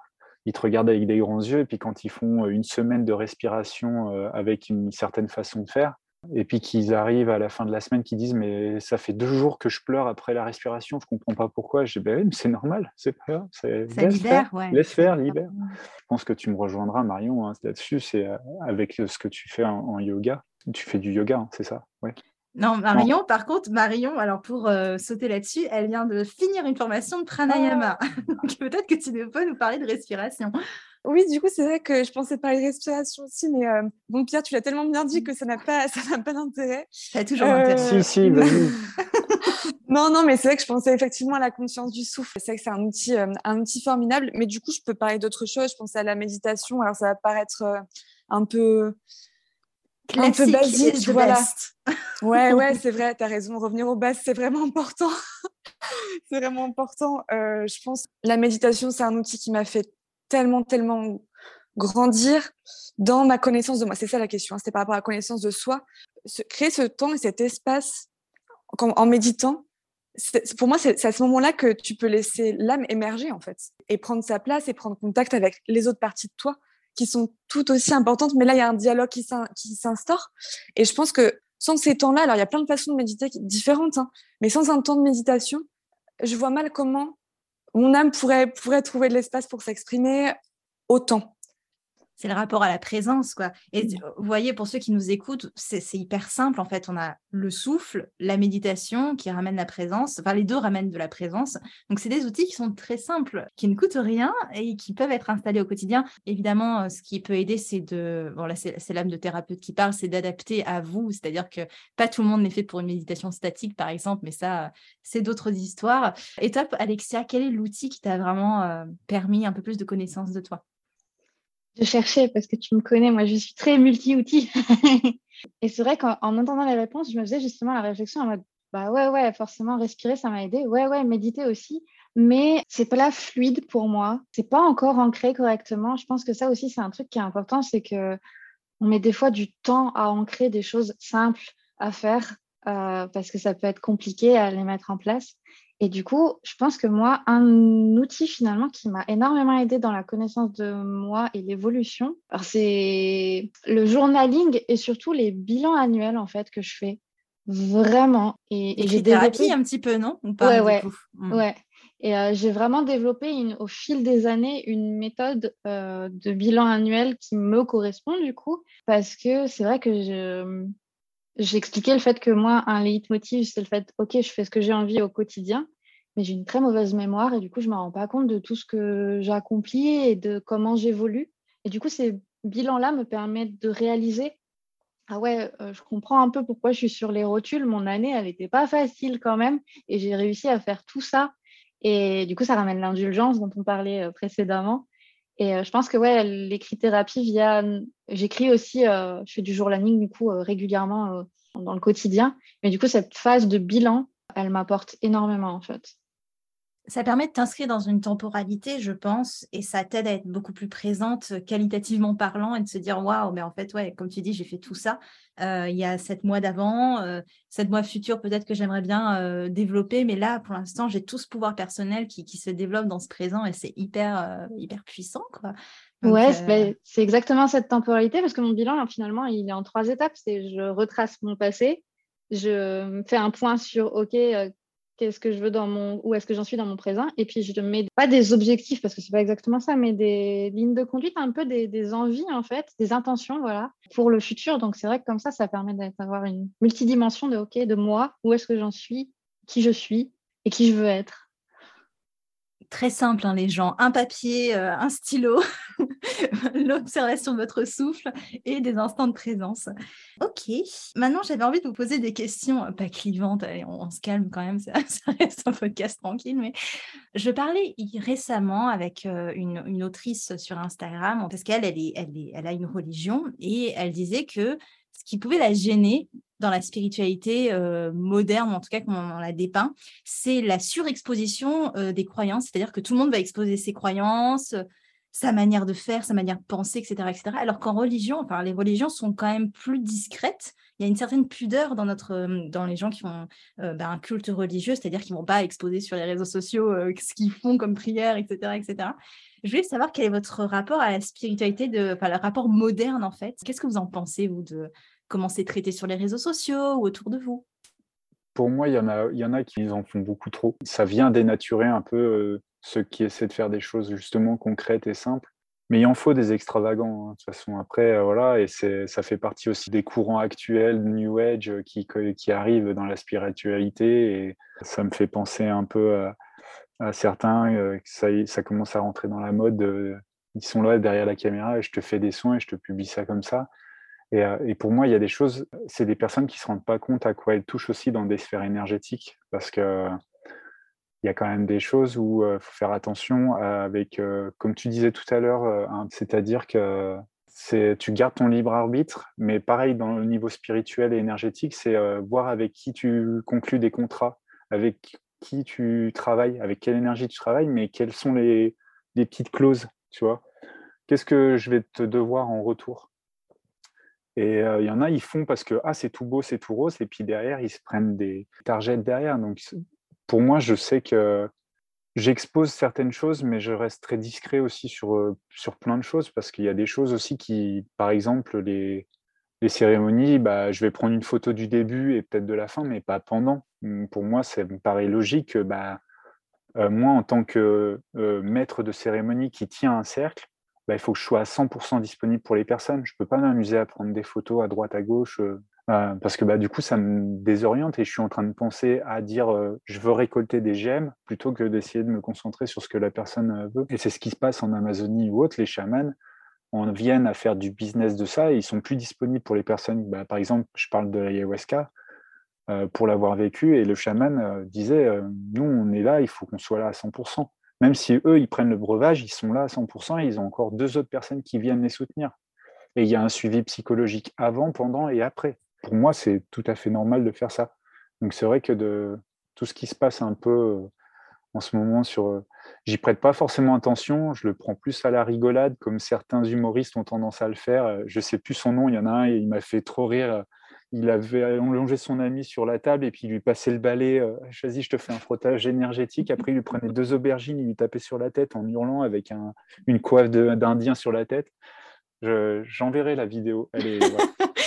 Ils te regardent avec des grands yeux et puis quand ils font une semaine de respiration avec une certaine façon de faire, et puis qu'ils arrivent à la fin de la semaine, qui disent mais ça fait deux jours que je pleure après la respiration, je comprends pas pourquoi. Je dis ben oui, c'est normal, c'est pas grave, ça laisse libère, faire, laisse faire, libère. Je pense que tu me rejoindras Marion hein, là-dessus, c'est euh, avec ce que tu fais en, yoga. Tu fais du yoga, hein, c'est ça, ouais. Non, Marion, par contre, Marion, alors pour euh, sauter là-dessus, elle vient de finir une formation de pranayama. Oh. [LAUGHS] Donc peut-être que tu peux nous parler de respiration. Oui, du coup, c'est vrai que je pensais parler de respiration aussi, mais euh, bon, Pierre, tu l'as tellement bien dit que ça n'a pas, ça pas d'intérêt. Ça a toujours intérêt. Si, si, vas-y. [LAUGHS] non, non, mais c'est vrai que je pensais effectivement à la conscience du souffle. C'est vrai que c'est un outil, euh, un outil formidable, mais du coup, je peux parler d'autres choses. Je pensais à la méditation. Alors, ça va paraître euh, un peu. Classique, un peu basique, voilà. ouais, ouais, [LAUGHS] c'est vrai, tu as raison. Revenir aux bases, c'est vraiment important. [LAUGHS] c'est vraiment important. je pense la méditation, c'est un outil qui m'a fait tellement, tellement grandir dans ma connaissance de moi. C'est ça la question. Hein. C'était par rapport à la connaissance de soi. créer ce temps et cet espace en méditant, pour moi, c'est à ce moment-là que tu peux laisser l'âme émerger, en fait, et prendre sa place et prendre contact avec les autres parties de toi qui sont tout aussi importantes. Mais là, il y a un dialogue qui s'instaure. Et je pense que sans ces temps-là, alors il y a plein de façons de méditer différentes, hein, mais sans un temps de méditation, je vois mal comment mon âme pourrait, trouver de l'espace pour s'exprimer autant c'est le rapport à la présence, quoi. Et mmh. vous voyez, pour ceux qui nous écoutent, c'est hyper simple, en fait. On a le souffle, la méditation qui ramène la présence, enfin, les deux ramènent de la présence. Donc, c'est des outils qui sont très simples, qui ne coûtent rien et qui peuvent être installés au quotidien. Évidemment, euh, ce qui peut aider, c'est de, bon, là, c'est l'âme de thérapeute qui parle, c'est d'adapter à vous. C'est-à-dire que pas tout le monde n'est fait pour une méditation statique, par exemple, mais ça, c'est d'autres histoires. Et toi, Alexia, quel est l'outil qui t'a vraiment euh, permis un peu plus de connaissance de toi? Je cherchais parce que tu me connais, moi je suis très multi-outils. [LAUGHS] et c'est vrai qu'en entendant les réponses, je me faisais justement la réflexion en mode bah ouais, ouais, forcément respirer, ça m'a aidé. Ouais, ouais, méditer aussi. Mais c'est pas là fluide pour moi. C'est pas encore ancré correctement. Je pense que ça aussi, c'est un truc qui est important, c'est que on met des fois du temps à ancrer des choses simples à faire euh, parce que ça peut être compliqué à les mettre en place. Et du coup, je pense que moi, un outil finalement qui m'a énormément aidé dans la connaissance de moi et l'évolution, c'est le journaling et surtout les bilans annuels en fait que je fais. Vraiment. Et, et j'ai développé un petit peu, non? Ouais, ouais. Hmm. ouais. Et euh, j'ai vraiment développé une, au fil des années une méthode euh, de bilan annuel qui me correspond du coup, parce que c'est vrai que je, J'expliquais le fait que moi, un leitmotiv, c'est le fait, OK, je fais ce que j'ai envie au quotidien, mais j'ai une très mauvaise mémoire et du coup, je ne me rends pas compte de tout ce que j'ai accompli et de comment j'évolue. Et du coup, ces bilans-là me permettent de réaliser, ah ouais, euh, je comprends un peu pourquoi je suis sur les rotules. Mon année, elle n'était pas facile quand même et j'ai réussi à faire tout ça. Et du coup, ça ramène l'indulgence dont on parlait euh, précédemment. Et euh, je pense que ouais, l'écrit-thérapie via. J'écris aussi, euh, je fais du journaling du coup euh, régulièrement dans le quotidien. Mais du coup, cette phase de bilan, elle m'apporte énormément en fait ça permet de t'inscrire dans une temporalité, je pense, et ça t'aide à être beaucoup plus présente, euh, qualitativement parlant, et de se dire waouh, mais en fait, ouais, comme tu dis, j'ai fait tout ça. Euh, il y a sept mois d'avant, euh, sept mois futurs, peut-être que j'aimerais bien développer, mais là, pour l'instant, j'ai tout ce pouvoir personnel qui, se développe dans ce présent, et c'est hyper, hyper puissant, quoi. ouais, c'est exactement cette temporalité, parce que mon bilan, finalement, il est en trois étapes. C'est je retrace mon passé, je fais un point sur OK, qu'est-ce que je veux dans mon, où est-ce que j'en suis dans mon présent. Et puis, je ne mets pas des objectifs, parce que c'est pas exactement ça, mais des lignes de conduite, un peu des, envies, en fait, des intentions, voilà, pour le futur. Donc, c'est vrai que comme ça, ça permet d'avoir une multidimension de, OK, de moi, où est-ce que j'en suis, qui je suis et qui je veux être très simple, hein, les gens. Un papier, euh, un stylo, [LAUGHS] l'observation de votre souffle et des instants de présence. Ok. Maintenant, j'avais envie de vous poser des questions euh, pas clivantes. on, se calme quand même, [LAUGHS] ça, reste un podcast tranquille. Mais je parlais récemment avec euh, une, autrice sur Instagram parce qu'elle, elle, elle, elle a une religion et elle disait que ce qui pouvait la gêner dans la spiritualité euh, moderne, en tout cas comme on, la dépeint, c'est la surexposition euh, des croyances, c'est-à-dire que tout le monde va exposer ses croyances, sa manière de faire, sa manière de penser, etc. alors qu'en religion, enfin, les religions sont quand même plus discrètes. Il y a une certaine pudeur dans, notre, euh, dans les gens qui ont ben, un culte religieux, c'est-à-dire qu'ils ne vont pas exposer sur les réseaux sociaux ce qu'ils font comme prière, etc., etc. Je voulais savoir quel est votre rapport à la spiritualité, enfin, le rapport moderne en fait. Qu'est-ce que vous en pensez, vous, de, comment c'est traité sur les réseaux sociaux ou autour de vous? Pour moi, il y, en a, y en a qui en font beaucoup trop. Ça vient dénaturer un peu euh, ceux qui essaient de faire des choses justement concrètes et simples. Mais il en faut des extravagants, hein, de toute façon. Après, euh, voilà, et ça fait partie aussi des courants actuels, New Age, euh, qui, qui arrivent dans la spiritualité. Et ça me fait penser un peu à, certains, que ça, commence à rentrer dans la mode. ils sont là derrière la caméra et je te fais des soins et je te publie ça comme ça. Euh, et, pour moi, il y a des choses, c'est des personnes qui ne se rendent pas compte à quoi elles touchent aussi dans des sphères énergétiques, parce que il y a quand même des choses où il euh, faut faire attention avec, euh, comme tu disais tout à l'heure, c'est-à-dire que tu gardes ton libre arbitre, mais pareil dans le niveau spirituel et énergétique, c'est voir avec qui tu conclus des contrats, avec qui tu travailles, avec quelle énergie tu travailles, mais quelles sont les, petites clauses, tu vois. Qu'est-ce que je vais te devoir en retour? Et il y en a, ils font parce que ah, c'est tout beau, c'est tout rose, et puis derrière, ils se prennent des targets derrière. Donc, pour moi, je sais que j'expose certaines choses, mais je reste très discret aussi sur, sur plein de choses, parce qu'il y a des choses aussi qui, par exemple, les, les cérémonies, bah, je vais prendre une photo du début et peut-être de la fin, mais pas pendant. Mmh, pour moi, ça me paraît logique que bah, moi, en tant que maître de cérémonie qui tient un cercle, bah, il faut que je sois à 100% disponible pour les personnes. Je ne peux pas m'amuser à prendre des photos à droite, à gauche, parce que bah, du coup, ça me désoriente et je suis en train de penser à dire je veux récolter des gemmes plutôt que d'essayer de me concentrer sur ce que la personne veut. Et c'est ce qui se passe en Amazonie ou autre. Les chamans, on viennent à faire du business de ça et ils sont plus disponibles pour les personnes. Bah, par exemple, je parle de l'ayahuasca euh, pour l'avoir vécu et le chaman euh, disait euh, nous on est là, il faut qu'on soit là à 100%. Même si eux ils prennent le breuvage, ils sont là à 100% et ils ont encore deux autres personnes qui viennent les soutenir. Et il y a un suivi psychologique avant, pendant et après. Pour moi, c'est tout à fait normal de faire ça. Donc c'est vrai que de tout ce qui se passe un peu en ce moment sur j'y prête pas forcément attention, je le prends plus à la rigolade, comme certains humoristes ont tendance à le faire. Je sais plus son nom, il y en a un, il m'a fait trop rire. Il avait allongé son ami sur la table et puis il lui passait le balai. Vas-y, je te fais un frottage énergétique. Après, il lui prenait deux aubergines, il lui tapait sur la tête en hurlant avec une coiffe d'Indien sur la tête. J'enverrai la vidéo.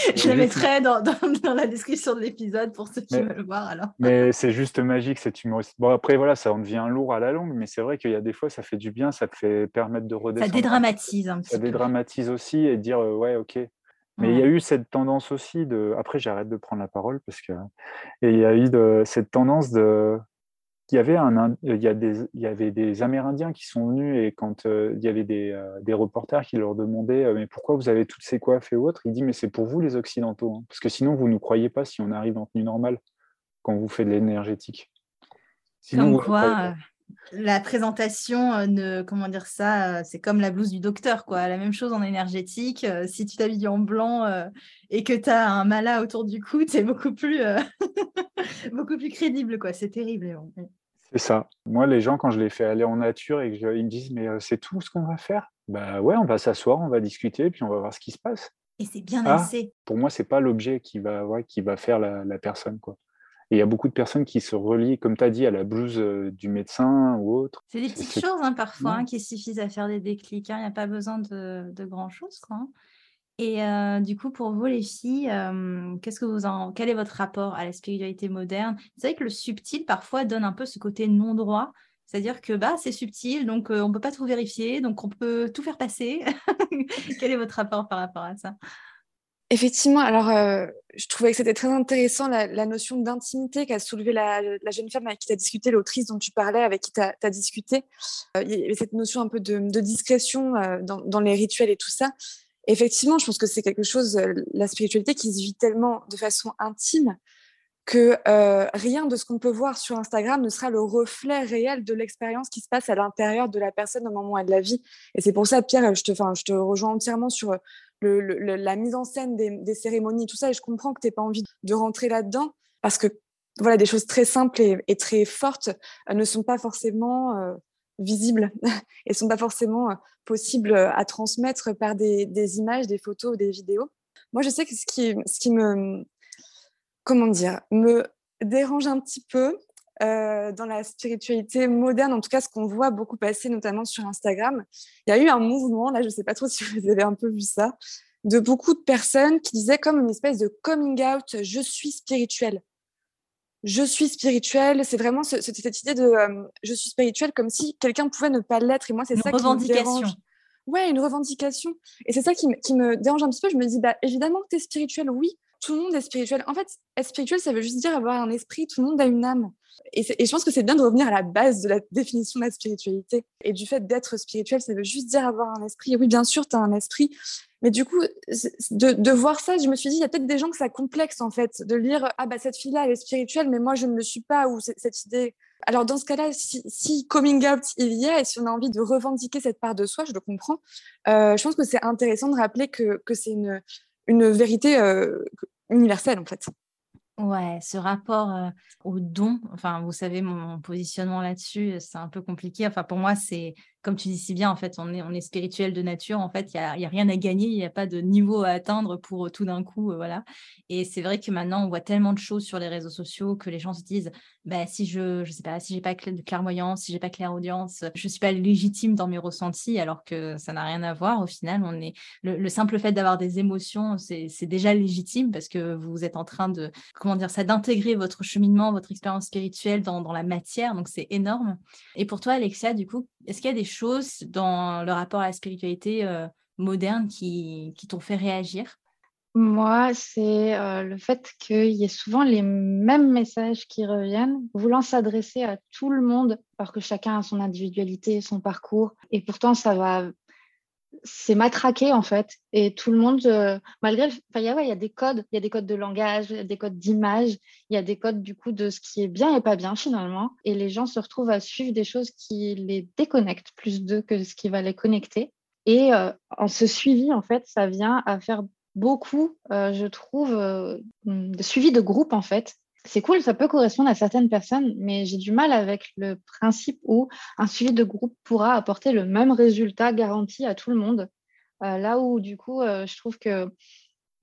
[LAUGHS] je la mettrai dans, dans, la description de l'épisode pour ceux qui veulent voir. Alors. mais c'est juste magique cet humoriste. Bon, après, voilà, ça en devient lourd à la longue, mais c'est vrai qu'il y a des fois, ça fait du bien, ça te fait permettre de redescendre. Ça dédramatise un petit Ça dédramatise aussi et dire, euh, ouais, ok. Mais il y a eu cette tendance aussi de. Après, j'arrête de prendre la parole parce que. Et il y a eu de... cette tendance de il y avait un il y, a des, il y avait des Amérindiens qui sont venus et quand euh, il y avait des, euh, des, reporters qui leur demandaient euh, mais pourquoi vous avez toutes ces coiffes et autres, il dit mais c'est pour vous les occidentaux hein, parce que sinon vous ne nous croyez pas si on arrive en tenue normale quand vous faites de l'énergétique. Comme quoi la présentation ne comment dire ça c'est comme la blouse du docteur quoi. La même chose en énergétique si tu t'habilles en blanc et que tu as un mala autour du cou [LAUGHS] es beaucoup plus [LAUGHS] beaucoup plus crédible quoi. C'est terrible c'est ça. Moi, les gens, quand je les fais aller en nature et qu'ils me disent, mais c'est tout ce qu'on va faire? Bah ouais, on va s'asseoir, on va discuter, puis on va voir ce qui se passe. Et c'est bien ah, assez. Pour moi, c'est pas l'objet qui va, ouais, qui va faire la, personne. Quoi. Et il y a beaucoup de personnes qui se relient, comme tu as dit, à la blouse du médecin ou autre. C'est des petites choses hein, parfois hein, qui suffisent à faire des déclics. Hein. Il n'y a pas besoin de, de grand-chose. Quoi. Et du coup, pour vous, les filles, qu'est-ce que vous en... quel est votre rapport à la spiritualité moderne? C'est vrai que le subtil, parfois, donne un peu ce côté non-droit. C'est-à-dire que bah, c'est subtil, donc on ne peut pas tout vérifier, donc on peut tout faire passer. [LAUGHS] quel est votre rapport par rapport à ça? Effectivement, alors je trouvais que c'était très intéressant la, notion d'intimité qu'a soulevée la, jeune femme avec qui tu as discuté, l'autrice dont tu parlais, avec qui tu as, discuté. il y avait cette notion un peu de, discrétion dans, dans, les rituels et tout ça effectivement, je pense que c'est quelque chose, euh, la spiritualité qui se vit tellement de façon intime que euh, rien de ce qu'on peut voir sur Instagram ne sera le reflet réel de l'expérience qui se passe à l'intérieur de la personne au moment de la vie. Et c'est pour ça, Pierre, je te, rejoins entièrement sur la mise en scène des, des, cérémonies, tout ça. Et je comprends que tu n'aies pas envie de rentrer là-dedans parce que voilà, des choses très simples et, très fortes euh, ne sont pas forcément visibles [LAUGHS] et sont pas forcément euh, possibles euh, à transmettre par des, images, des photos ou des vidéos. Moi, je sais que ce qui, ce qui me, comment dire, me dérange un petit peu euh, dans la spiritualité moderne, en tout cas ce qu'on voit beaucoup passer, notamment sur Instagram, il y a eu un mouvement, là je ne sais pas trop [LAUGHS] si vous avez un peu vu ça, de beaucoup de personnes qui disaient comme une espèce de coming out, je suis spirituelle je suis spirituelle. C'est vraiment cette idée de euh, je suis spirituelle comme si quelqu'un pouvait ne pas l'être. Et moi, c'est ça qui me dérange. Ouais, une revendication. Et c'est ça qui, me dérange un petit peu. Je me dis, bah, évidemment que tu es spirituel, oui. Tout le monde est spirituel. En fait, être spirituel, ça veut juste dire avoir un esprit. Tout le monde a une âme. Et, et je pense que c'est bien de revenir à la base de la définition de la spiritualité. Et du fait d'être spirituel, ça veut juste dire avoir un esprit. Et oui, bien sûr, tu as un esprit. Mais du coup, de, voir ça, je me suis dit, il y a peut-être des gens que ça complexe, en fait, de lire, ah bah cette fille-là, elle est spirituelle, mais moi, je ne le suis pas, ou cette idée. Alors, dans ce cas-là, si, coming out il y a, et si on a envie de revendiquer cette part de soi, je le comprends, euh, je pense que c'est intéressant de rappeler que, que c'est une, une vérité euh, universelle, en fait. Ouais, ce rapport au don, enfin, vous savez, mon positionnement là-dessus, c'est un peu compliqué. Enfin, pour moi, c'est comme tu dis si bien, en fait, on est, on est spirituel de nature. En fait, il n'y a, a, rien à gagner, il n'y a pas de niveau à atteindre pour euh, tout d'un coup. Euh, voilà. Et c'est vrai que maintenant, on voit tellement de choses sur les réseaux sociaux que les gens se disent bah, si je je pas, si pas de clairvoyance, si j'ai pas clairaudience, je suis pas légitime dans mes ressentis, alors que ça n'a rien à voir. Au final, on est le, simple fait d'avoir des émotions, c'est déjà légitime parce que vous êtes en train de, comment dire ça, d'intégrer votre cheminement, votre expérience spirituelle dans, dans la matière. Donc, c'est énorme. Et pour toi, Alexia, du coup, est-ce qu'il y a des choses dans le rapport à la spiritualité euh, moderne qui, qui t'ont fait réagir? Moi, c'est euh, le fait qu'il y ait souvent les mêmes messages qui reviennent, voulant s'adresser à tout le monde, alors que chacun a son individualité, son parcours. Et pourtant, ça va c'est matraqué en fait. Et tout le monde, euh, malgré, il y, a, y a des codes, il y a des codes de langage, il y a des codes d'image, il y a des codes du coup de ce qui est bien et pas bien finalement. Et les gens se retrouvent à suivre des choses qui les déconnectent plus d'eux que ce qui va les connecter. Et euh, en ce suivi, en fait, ça vient à faire beaucoup, euh, je trouve, de suivi de groupe en fait c'est cool, ça peut correspondre à certaines personnes, mais j'ai du mal avec le principe où un suivi de groupe pourra apporter le même résultat garanti à tout le monde. Euh, là où, du coup, euh, je trouve que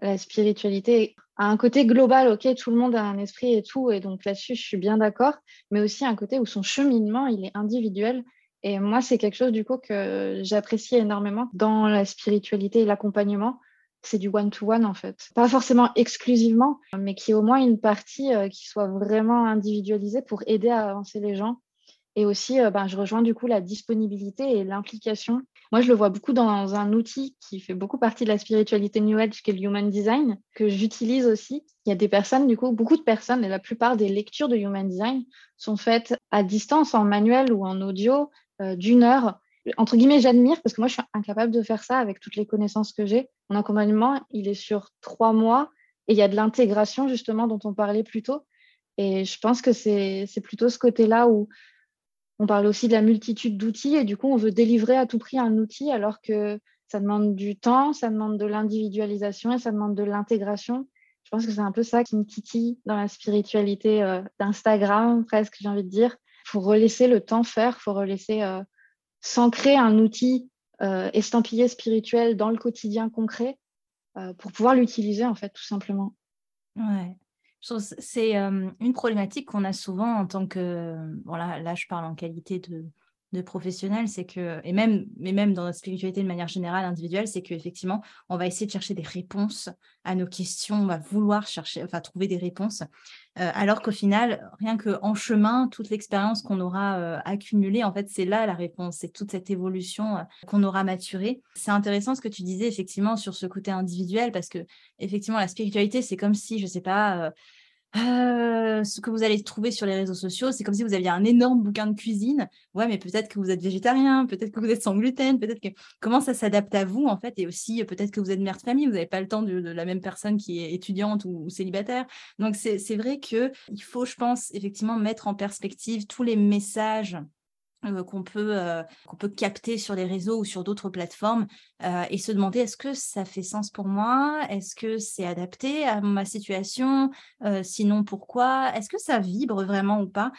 la spiritualité a un côté global, ok, tout le monde a un esprit et tout, et donc là-dessus, je suis bien d'accord, mais aussi un côté où son cheminement, il est individuel. Et moi, c'est quelque chose, du coup, que j'apprécie énormément dans la spiritualité et l'accompagnement c'est du one-to-one en fait. Pas forcément exclusivement, mais qui au moins une partie euh, qui soit vraiment individualisée pour aider à avancer les gens. Et aussi, euh, ben, je rejoins du coup la disponibilité et l'implication. Moi, je le vois beaucoup dans un outil qui fait beaucoup partie de la spiritualité New Age, qui est le Human Design, que j'utilise aussi. Il y a des personnes, du coup, beaucoup de personnes, et la plupart des lectures de Human Design sont faites à distance, en manuel ou en audio, euh, d'une heure entre guillemets, j'admire parce que moi, je suis incapable de faire ça avec toutes les connaissances que j'ai. Mon accompagnement, il est sur trois mois et il y a de l'intégration, justement, dont on parlait plus tôt. Et je pense que c'est plutôt ce côté-là où on parle aussi de la multitude d'outils et du coup, on veut délivrer à tout prix un outil alors que ça demande du temps, ça demande de l'individualisation et ça demande de l'intégration. Je pense que c'est un peu ça qui me titille dans la spiritualité euh, d'Instagram, presque, j'ai envie de dire. Il faut relaisser le temps faire, il faut relaisser euh, s'ancrer un outil euh, estampillé spirituel dans le quotidien concret euh, pour pouvoir l'utiliser, en fait, tout simplement. Ouais. C'est euh, une problématique qu'on a souvent en tant que. Voilà, là, je parle en qualité de, de professionnels, c'est que, et même, mais même dans notre spiritualité de manière générale, individuelle, c'est qu'effectivement, on va essayer de chercher des réponses à nos questions, on va vouloir chercher, enfin, trouver des réponses, alors qu'au final, rien qu'en chemin, toute l'expérience qu'on aura euh, accumulée, en fait, c'est là la réponse, c'est toute cette évolution euh, qu'on aura maturée. C'est intéressant ce que tu disais, effectivement, sur ce côté individuel, parce que, effectivement, la spiritualité, c'est comme si, je sais pas, euh, ce que vous allez trouver sur les réseaux sociaux, c'est comme si vous aviez un énorme bouquin de cuisine. Ouais, mais peut-être que vous êtes végétarien, peut-être que vous êtes sans gluten, peut-être que comment ça s'adapte à vous en fait, et aussi peut-être que vous êtes mère de famille, vous n'avez pas le temps de, la même personne qui est étudiante ou, célibataire. Donc c'est vrai que il faut, je pense, effectivement mettre en perspective tous les messages euh, qu'on peut, euh, peut capter sur les réseaux ou sur d'autres plateformes euh, et se demander est-ce que ça fait sens pour moi? Est-ce que c'est adapté à ma situation? Sinon, pourquoi? Est-ce que ça vibre vraiment ou pas?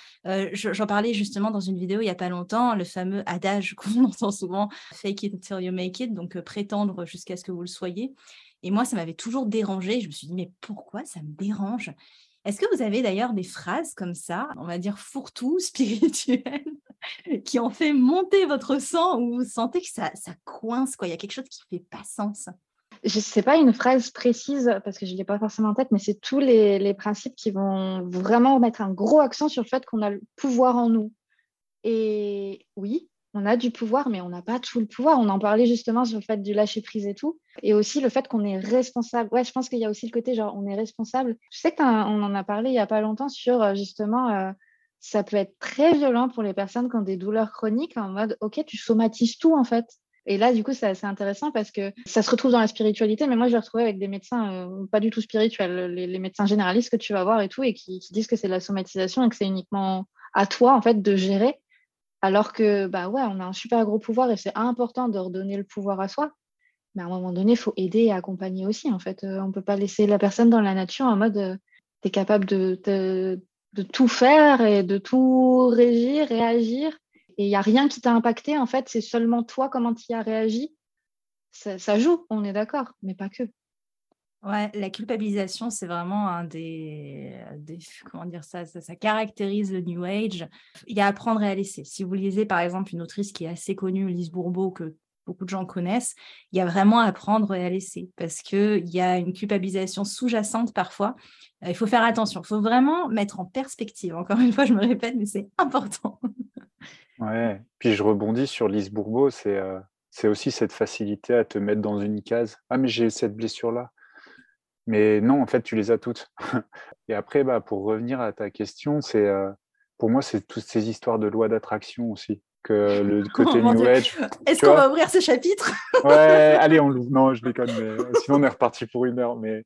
J'en parlais justement dans une vidéo il n'y a pas longtemps, le fameux adage [LAUGHS] qu'on entend souvent fake it until you make it, donc prétendre jusqu'à ce que vous le soyez. Et moi, ça m'avait toujours dérangé. Je me suis dit, mais pourquoi ça me dérange? Est-ce que vous avez d'ailleurs des phrases comme ça, on va dire fourre-tout, spirituelles, [LAUGHS] qui ont fait monter votre sang ou vous sentez que ça, ça coince, quoi? Il y a quelque chose qui ne fait pas sens je sais pas une phrase précise parce que je l'ai pas forcément en tête, mais c'est tous les, les, principes qui vont vraiment mettre un gros accent sur le fait qu'on a le pouvoir en nous. Et oui, on a du pouvoir, mais on n'a pas tout le pouvoir. On en parlait justement sur le fait du lâcher prise et tout. Et aussi le fait qu'on est responsable. Ouais, je pense qu'il y a aussi le côté genre on est responsable. Je sais qu'on en a parlé il n'y a pas longtemps sur euh, justement, euh, ça peut être très violent pour les personnes qui ont des douleurs chroniques en mode ok, tu somatises tout en fait. Et là, du coup, c'est assez intéressant parce que ça se retrouve dans la spiritualité, mais moi, je l'ai retrouvé avec des médecins euh, pas du tout spirituels, les, médecins généralistes que tu vas voir et tout, et qui, disent que c'est la somatisation et que c'est uniquement à toi, en fait, de gérer. Alors que, bah ouais, on a un super gros pouvoir et c'est important de redonner le pouvoir à soi. Mais à un moment donné, il faut aider et accompagner aussi. En fait, euh, on ne peut pas laisser la personne dans la nature en mode euh, tu es capable de, de, tout faire et de tout régir, réagir. Et il n'y a rien qui t'a impacté, en fait, c'est seulement toi comment tu as réagi. Ça, joue, on est d'accord, mais pas que. Ouais, la culpabilisation, c'est vraiment un des, comment dire ça, ça, caractérise le New Age. Il y a apprendre et à laisser. Si vous lisez par exemple une autrice qui est assez connue, Lise Bourbeau, que beaucoup de gens connaissent, il y a vraiment à prendre et à laisser parce qu'il y a une culpabilisation sous-jacente parfois. Euh, il faut faire attention, il faut vraiment mettre en perspective. Encore une fois, je me répète, mais c'est important. ouais, puis je rebondis sur Lise Bourbeau, c'est euh, c'est aussi cette facilité à te mettre dans une case. Ah, mais j'ai cette blessure-là. Mais non, en fait, tu les as toutes. [LAUGHS] et après, bah, pour revenir à ta question, c'est euh, pour moi, c'est toutes ces histoires de loi d'attraction aussi que le [LAUGHS] côté New Age. Est-ce qu'on va ouvrir ce chapitre? [LAUGHS] Ouais, allez, on l'ouvre. Non, je déconne, mais sinon on est reparti pour une heure. Mais,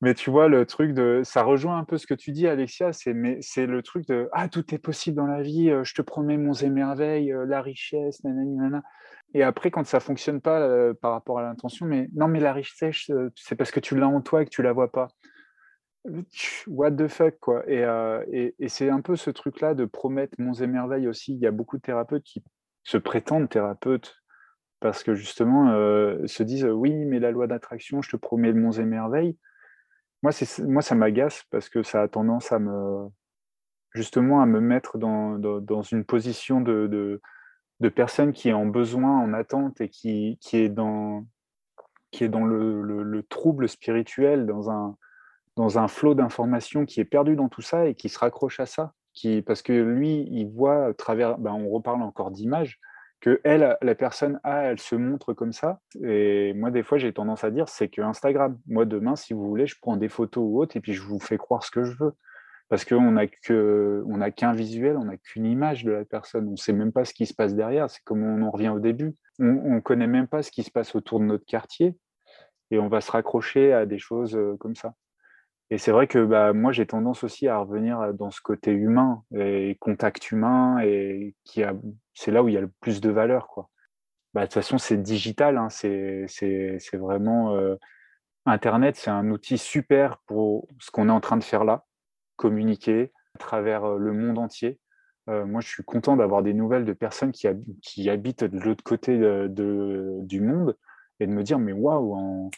mais tu vois, le truc de. Ça rejoint un peu ce que tu dis, Alexia, c'est mais c'est le truc de Ah, tout est possible dans la vie, euh, je te promets mon émerveil, euh, la richesse, nanana. Et après, quand ça fonctionne pas euh, par rapport à l'intention, mais non, mais la richesse, c'est parce que tu l'as en toi et que tu la vois pas. What the fuck quoi. Euh, et, c'est un peu ce truc là de promettre monts et merveilles aussi. Il y a beaucoup de thérapeutes qui se prétendent thérapeutes parce que justement euh, se disent oui mais la loi d'attraction je te promets monts et merveilles. Moi moi ça m'agace parce que ça a tendance à me justement à me mettre dans, dans, une position de, de, personne qui est en besoin en attente et qui, qui est dans le, le trouble spirituel dans un dans un flot d'informations qui est perdu dans tout ça et qui se raccroche à ça. Qui, parce que lui, il voit travers, ben on reparle encore d'images, que elle, la personne A, se montre comme ça. Et moi, des fois, j'ai tendance à dire, c'est que Instagram. Moi, demain, si vous voulez, je prends des photos ou autres et puis je vous fais croire ce que je veux. Parce qu'on n'a qu'un visuel, on n'a qu'une image de la personne. On ne sait même pas ce qui se passe derrière. C'est comme on en revient au début. On ne connaît même pas ce qui se passe autour de notre quartier. Et on va se raccrocher à des choses euh, comme ça. Et c'est vrai que bah, moi, j'ai tendance aussi à revenir dans ce côté humain et contact humain, et c'est là où il y a le plus de valeur. Bah, de toute façon, c'est digital, hein, c'est vraiment. Euh, Internet, c'est un outil super pour ce qu'on est en train de faire là, communiquer à travers le monde entier. Euh, moi, je suis content d'avoir des nouvelles de personnes qui, qui habitent de l'autre côté de, de, du monde et de me dire, mais waouh, en,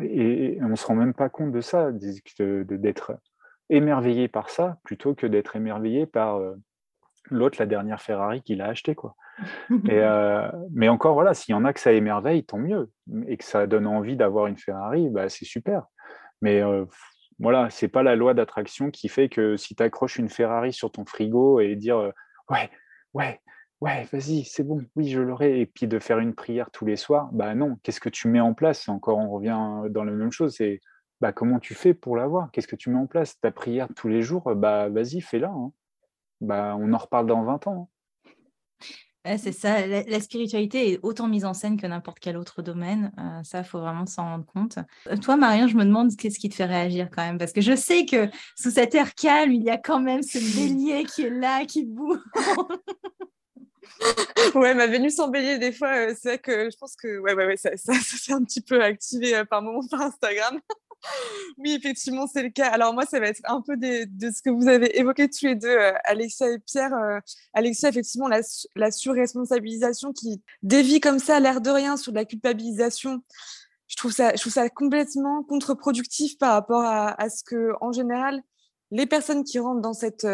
et, on ne se rend même pas compte de ça, d'être émerveillé par ça, plutôt que d'être émerveillé par euh, l'autre, la dernière Ferrari qu'il a acheté. Quoi. et, [LAUGHS] euh, mais encore, voilà, s'il y en a que ça émerveille, tant mieux. Et que ça donne envie d'avoir une Ferrari, bah, c'est super. Mais euh, voilà, c'est pas la loi d'attraction qui fait que si tu accroches une Ferrari sur ton frigo et dire ouais, ouais, ouais, vas-y, c'est bon, oui, je l'aurai. Et puis de faire une prière tous les soirs, bah non, qu'est-ce que tu mets en place? Encore, on revient dans la même chose, c'est bah, comment tu fais pour l'avoir? Qu'est-ce que tu mets en place? Ta prière tous les jours, bah vas-y, fais-la. Hein. Bah, on en reparle dans 20 ans. Hein. C'est ça, la, spiritualité est autant mise en scène que n'importe quel autre domaine. Euh, ça, il faut vraiment s'en rendre compte. Euh, toi, Marion, je me demande qu'est-ce qui te fait réagir quand même, parce que je sais que sous cet air calme, il y a quand même ce bélier qui est là, qui bouge. [LAUGHS] ouais, ma Vénus en bélier, des fois, euh, c'est vrai que je pense que ouais, ouais, ouais, ça, ça, s'est un petit peu activé par moment par Instagram. Oui, effectivement, c'est le cas. Alors moi, ça va être un peu de ce que vous avez évoqué tous les deux, euh, Alexia et Pierre. Alexia, effectivement, la, la surresponsabilisation qui dévie comme ça, l'air de rien, sur de la culpabilisation. Je trouve ça, je trouve ça complètement contre-productif par rapport à, ce que, en général, les personnes qui rentrent dans cette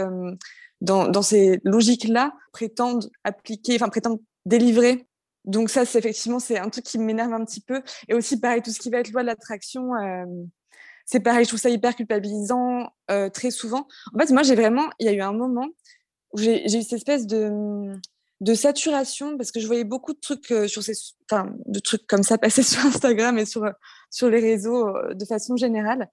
dans, ces logiques-là, prétendent appliquer, enfin prétendent délivrer. Donc ça, c'est effectivement, c'est un truc qui m'énerve un petit peu. Et aussi, pareil, tout ce qui va être loi de l'attraction, euh, c'est pareil, je trouve ça hyper culpabilisant euh, très souvent. En fait, moi, j'ai vraiment, il y a eu un moment où j'ai eu cette espèce de, saturation parce que je voyais beaucoup de trucs euh, sur ces, enfin, de trucs comme ça passer [LAUGHS] sur Instagram et sur, sur les réseaux de façon générale.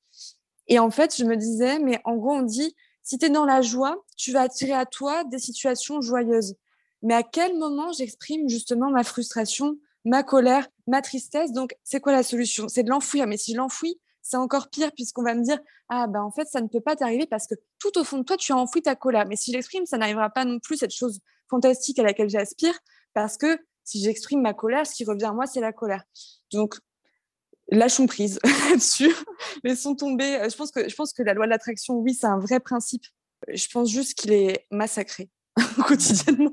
Et en fait, je me disais, mais en gros, on dit, si tu es dans la joie, tu vas attirer à toi des situations joyeuses. Mais à quel moment j'exprime justement ma frustration, ma colère, ma tristesse? Donc, c'est quoi la solution? C'est de l'enfouir. Mais si je l'enfouis, c'est encore pire puisqu'on va me dire ah ben en fait ça ne peut pas t'arriver parce que tout au fond de toi tu as enfoui ta colère. Mais si j'exprime, ça n'arrivera pas non plus cette chose fantastique à laquelle j'aspire parce que si j'exprime ma colère, ce qui revient à moi c'est la colère. Donc lâchons prise [LAUGHS] là-dessus, laissons tomber. Je pense, que, je pense que la loi de l'attraction, oui, c'est un vrai principe. Je pense juste qu'il est massacré [LAUGHS] quotidiennement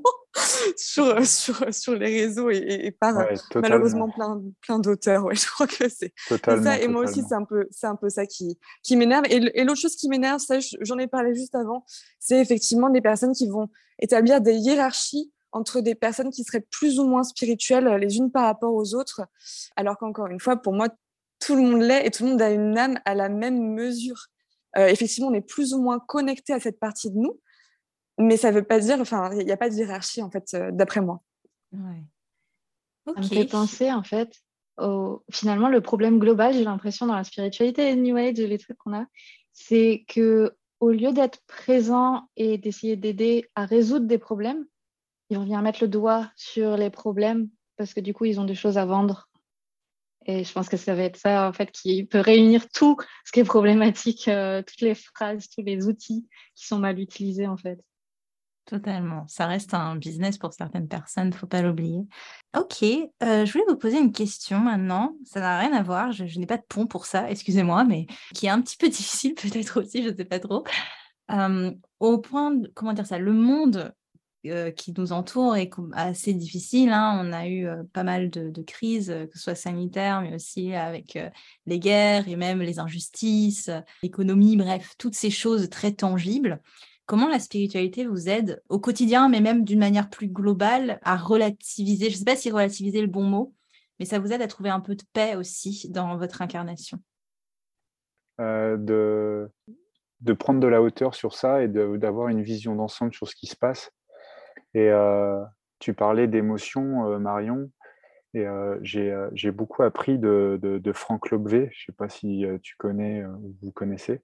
sur, sur, sur les réseaux et, par malheureusement plein, plein d'auteurs. Ouais, [LAUGHS] je crois que c'est ça. Et moi aussi, c'est un, peu, un peu ça qui, qui m'énerve. Et, et l'autre chose qui m'énerve, ça, j'en ai parlé juste avant, c'est effectivement des personnes qui vont établir des hiérarchies entre des personnes qui seraient plus ou moins spirituelles les unes par rapport aux autres. Alors qu'encore une fois, pour moi, tout le monde l'est et tout le monde a une âme à la même mesure. Euh, effectivement, on est plus ou moins connecté à cette partie de nous, mais ça ne veut pas dire, enfin, il n'y a pas de hiérarchie, en fait, euh, d'après moi. Ouais. Ça me fait penser, en fait, au... finalement, le problème global, j'ai l'impression, dans la spiritualité et New Age, les trucs qu'on a, c'est que au lieu d'être présent et d'essayer d'aider à résoudre des problèmes, ils vont venir mettre le doigt sur les problèmes parce que du coup, ils ont des choses à vendre. Et je pense que ça va être ça, en fait, qui peut réunir tout ce qui est problématique, euh, toutes les phrases, tous les outils qui sont mal utilisés, en fait. Totalement. Ça reste un business pour certaines personnes, faut pas l'oublier. Ok, euh, je voulais vous poser une question maintenant. Ça n'a rien à voir, je, n'ai pas de pont pour ça, excusez-moi, mais [LAUGHS] qui est un petit peu [LAUGHS] difficile peut-être aussi, je ne sais pas trop. Euh, au point, de, comment dire ça, le monde euh, qui nous entoure est assez difficile. Hein. On a eu pas mal de, crises, que ce soit sanitaires, mais aussi avec les guerres et même les injustices, l'économie, bref, toutes ces choses très tangibles. Comment la spiritualité vous aide au quotidien, mais même d'une manière plus globale, à relativiser, je ne sais pas si relativiser le bon mot, mais ça vous aide à trouver un peu de paix aussi dans votre incarnation. Euh, de, prendre de la hauteur sur ça et d'avoir une vision d'ensemble sur ce qui se passe. Et euh, tu parlais d'émotions, euh, Marion, et j'ai beaucoup appris de, de, Franck Lobvé, je ne sais pas si tu connais ou vous connaissez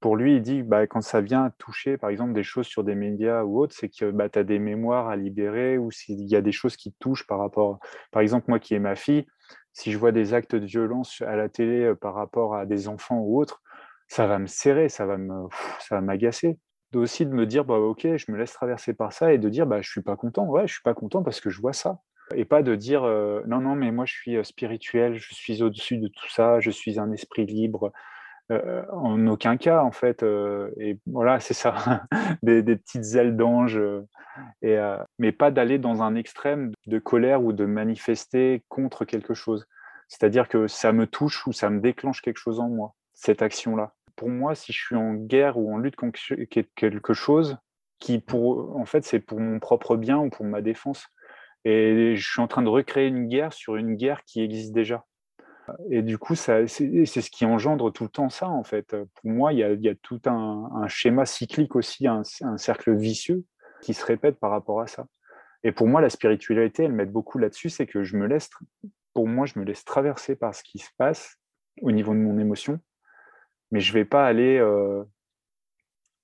pour lui, il dit bah, quand ça vient toucher, par exemple, des choses sur des médias ou autres, c'est que bah, tu as des mémoires à libérer ou s'il y a des choses qui te touchent par rapport. Par exemple, moi qui est ma fille, si je vois des actes de violence à la télé euh, par rapport à des enfants ou autres, ça va me serrer, ça va me, ça m'agacer. Aussi de me dire bah ok, je me laisse traverser par ça et de dire bah je suis pas content. Ouais, je suis pas content parce que je vois ça et pas de dire euh, non non mais moi je suis euh, spirituel, je suis au-dessus de tout ça, je suis un esprit libre, euh, en aucun cas, en fait. Euh, et voilà, [LAUGHS] c'est ça, des, petites ailes d'ange. Euh, mais pas d'aller dans un extrême de colère ou de manifester contre quelque chose. C'est-à-dire que ça me touche ou ça me déclenche quelque chose en moi, cette action-là. Pour moi, si je suis en guerre ou en lutte contre quelque chose, qui en fait, c'est pour mon propre bien ou pour ma défense. Et je suis en train de recréer une guerre sur une guerre qui existe déjà. Et du coup, c'est ce qui engendre tout le temps ça, en fait. Pour moi, il y a, tout un, schéma cyclique aussi, un, cercle vicieux qui se répète par rapport à ça. Et pour moi, la spiritualité, elle m'aide beaucoup là-dessus, c'est que je me laisse, pour moi, je me laisse traverser par ce qui se passe au niveau de mon émotion, mais je ne vais pas aller euh,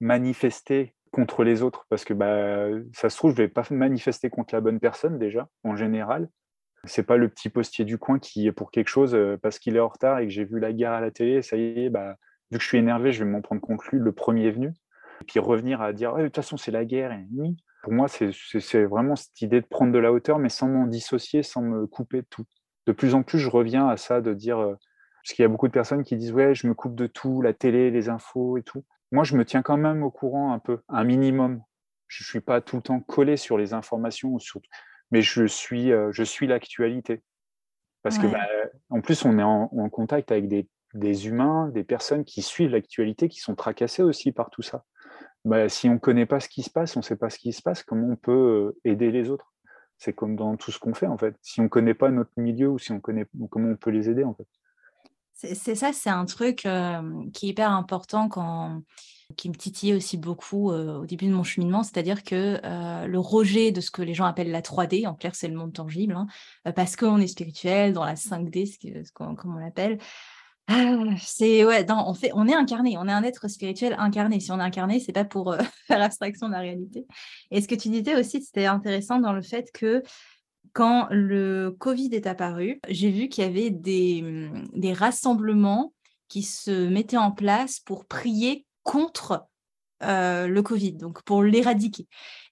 manifester contre les autres, parce que bah, ça se trouve, je ne vais pas manifester contre la bonne personne déjà, en général, c'est pas le petit postier du coin qui est pour quelque chose euh, parce qu'il est en retard et que j'ai vu la guerre à la télé, ça y est, bah, vu que je suis énervé, je vais m'en prendre contre lui, le premier venu. Et puis revenir à dire, de toute façon, c'est la guerre. Pour moi, c'est vraiment cette idée de prendre de la hauteur, mais sans m'en dissocier, sans me couper de tout. De plus en plus, je reviens à ça de dire, euh, parce qu'il y a beaucoup de personnes qui disent, ouais, je me coupe de tout, la télé, les infos et tout. Moi, je me tiens quand même au courant un peu, un minimum. Je ne suis pas tout le temps collé sur les informations, sur mais je suis, euh, je suis l'actualité. Parce que, bah, en plus, on est en, contact avec des, des, humains, des personnes qui suivent l'actualité, qui sont tracassées aussi par tout ça. Bah, si on ne connaît pas ce qui se passe, on ne sait pas ce qui se passe, comment on peut euh, aider les autres? C'est comme dans tout ce qu'on fait, en fait. Si on ne connaît pas notre milieu ou si on connaît comment on peut les aider, en fait. C'est ça, c'est un truc euh, qui est hyper important quand qui me titillait aussi beaucoup euh, au début de mon cheminement, c'est-à-dire que euh, le rejet de ce que les gens appellent la 3D, en clair c'est le monde tangible, hein, euh, parce qu'on est spirituel dans la 5D, ce comme on l'appelle, ah, c'est ouais, on fait, on est incarné, on est un être spirituel incarné. Si on est incarné, c'est pas pour [LAUGHS] faire abstraction de la réalité. Et ce que tu disais aussi, c'était intéressant dans le fait que quand le Covid est apparu, j'ai vu qu'il y avait des, des rassemblements qui se mettaient en place pour prier contre le Covid, donc pour l'éradiquer.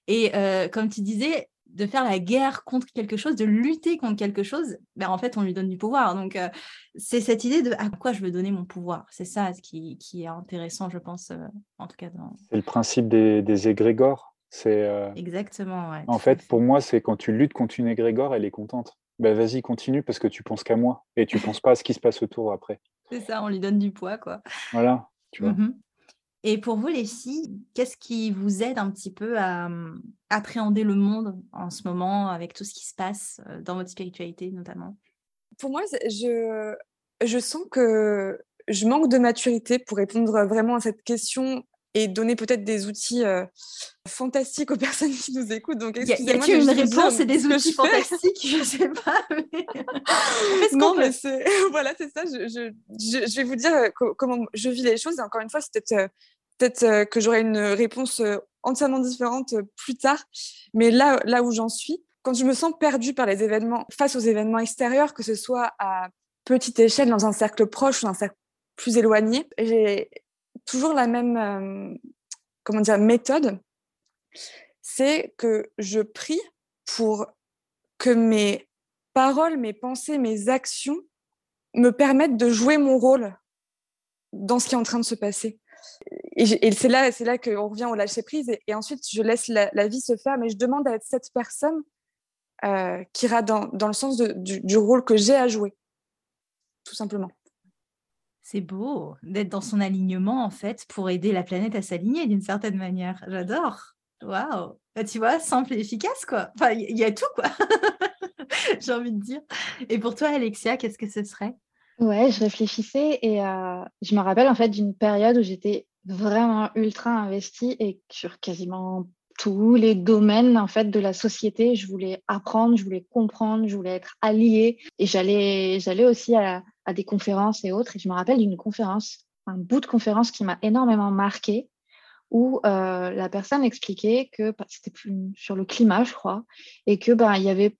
Et comme tu disais, de faire la guerre contre quelque chose, de lutter contre quelque chose, ben en fait, on lui donne du pouvoir. Donc, euh, c'est cette idée de à quoi je veux donner mon pouvoir. C'est ça ce qui, qui, est intéressant, je pense, euh, en tout cas. Dans... C'est le principe des, des égrégores. C'est, euh, Exactement. en fait, pour moi, c'est quand tu luttes contre une égrégore, elle est contente. Ben, vas-y, continue parce que tu penses qu'à moi et tu penses pas à ce qui se passe autour après. C'est ça, on lui donne du poids, quoi. Voilà, tu vois. Mmh et pour vous, les filles, qu'est-ce qui vous aide un petit peu à hum, appréhender le monde en ce moment avec tout ce qui se passe euh, dans votre spiritualité notamment? Pour moi, je, je sens que je manque de maturité pour répondre vraiment à cette question et donner peut-être des outils euh, fantastiques aux [LAUGHS] personnes qui nous écoutent. Donc, excusez-moi. Y a, une réponse et des outils fantastiques Je sais pas. [LAUGHS] non, mais c'est [LAUGHS] voilà, c'est ça. Je, je, je, vais vous dire euh, comment je vis les choses. Et encore une fois, c'est peut-être peut-être euh, que j'aurai une réponse entièrement différente plus tard. Mais là, là où j'en suis, quand je me sens perdue par les événements, face aux événements extérieurs, que ce soit à petite échelle, dans un cercle proche ou dans un cercle plus éloigné, j'ai toujours la même euh, comment dire, méthode, c'est que je prie pour que mes paroles, mes pensées, mes actions me permettent de jouer mon rôle dans ce qui est en train de se passer. Et, c'est là, là qu'on revient au lâcher prise. Et, ensuite, je laisse la, vie se faire, mais je demande à être cette personne euh, qui ira dans, le sens du rôle que j'ai à jouer, tout simplement. C'est beau d'être dans son alignement, en fait, pour aider la planète à s'aligner d'une certaine manière. J'adore. Waouh. Bah, tu vois, simple et efficace, quoi. Enfin, il y, a tout, quoi. [LAUGHS] J'ai envie de dire. Et pour toi, Alexia, qu'est-ce que ce serait? Ouais, je réfléchissais et euh, je me rappelle en fait d'une période où j'étais vraiment ultra investie et sur quasiment tous les domaines en fait de la société. Je voulais apprendre, je voulais comprendre, je voulais être alliée et j'allais j'allais aussi à, des conférences et autres. Et je me rappelle d'une conférence, un bout de conférence qui m'a énormément marqué où euh, la personne expliquait que bah, c'était sur le climat, je crois, et que ben il y avait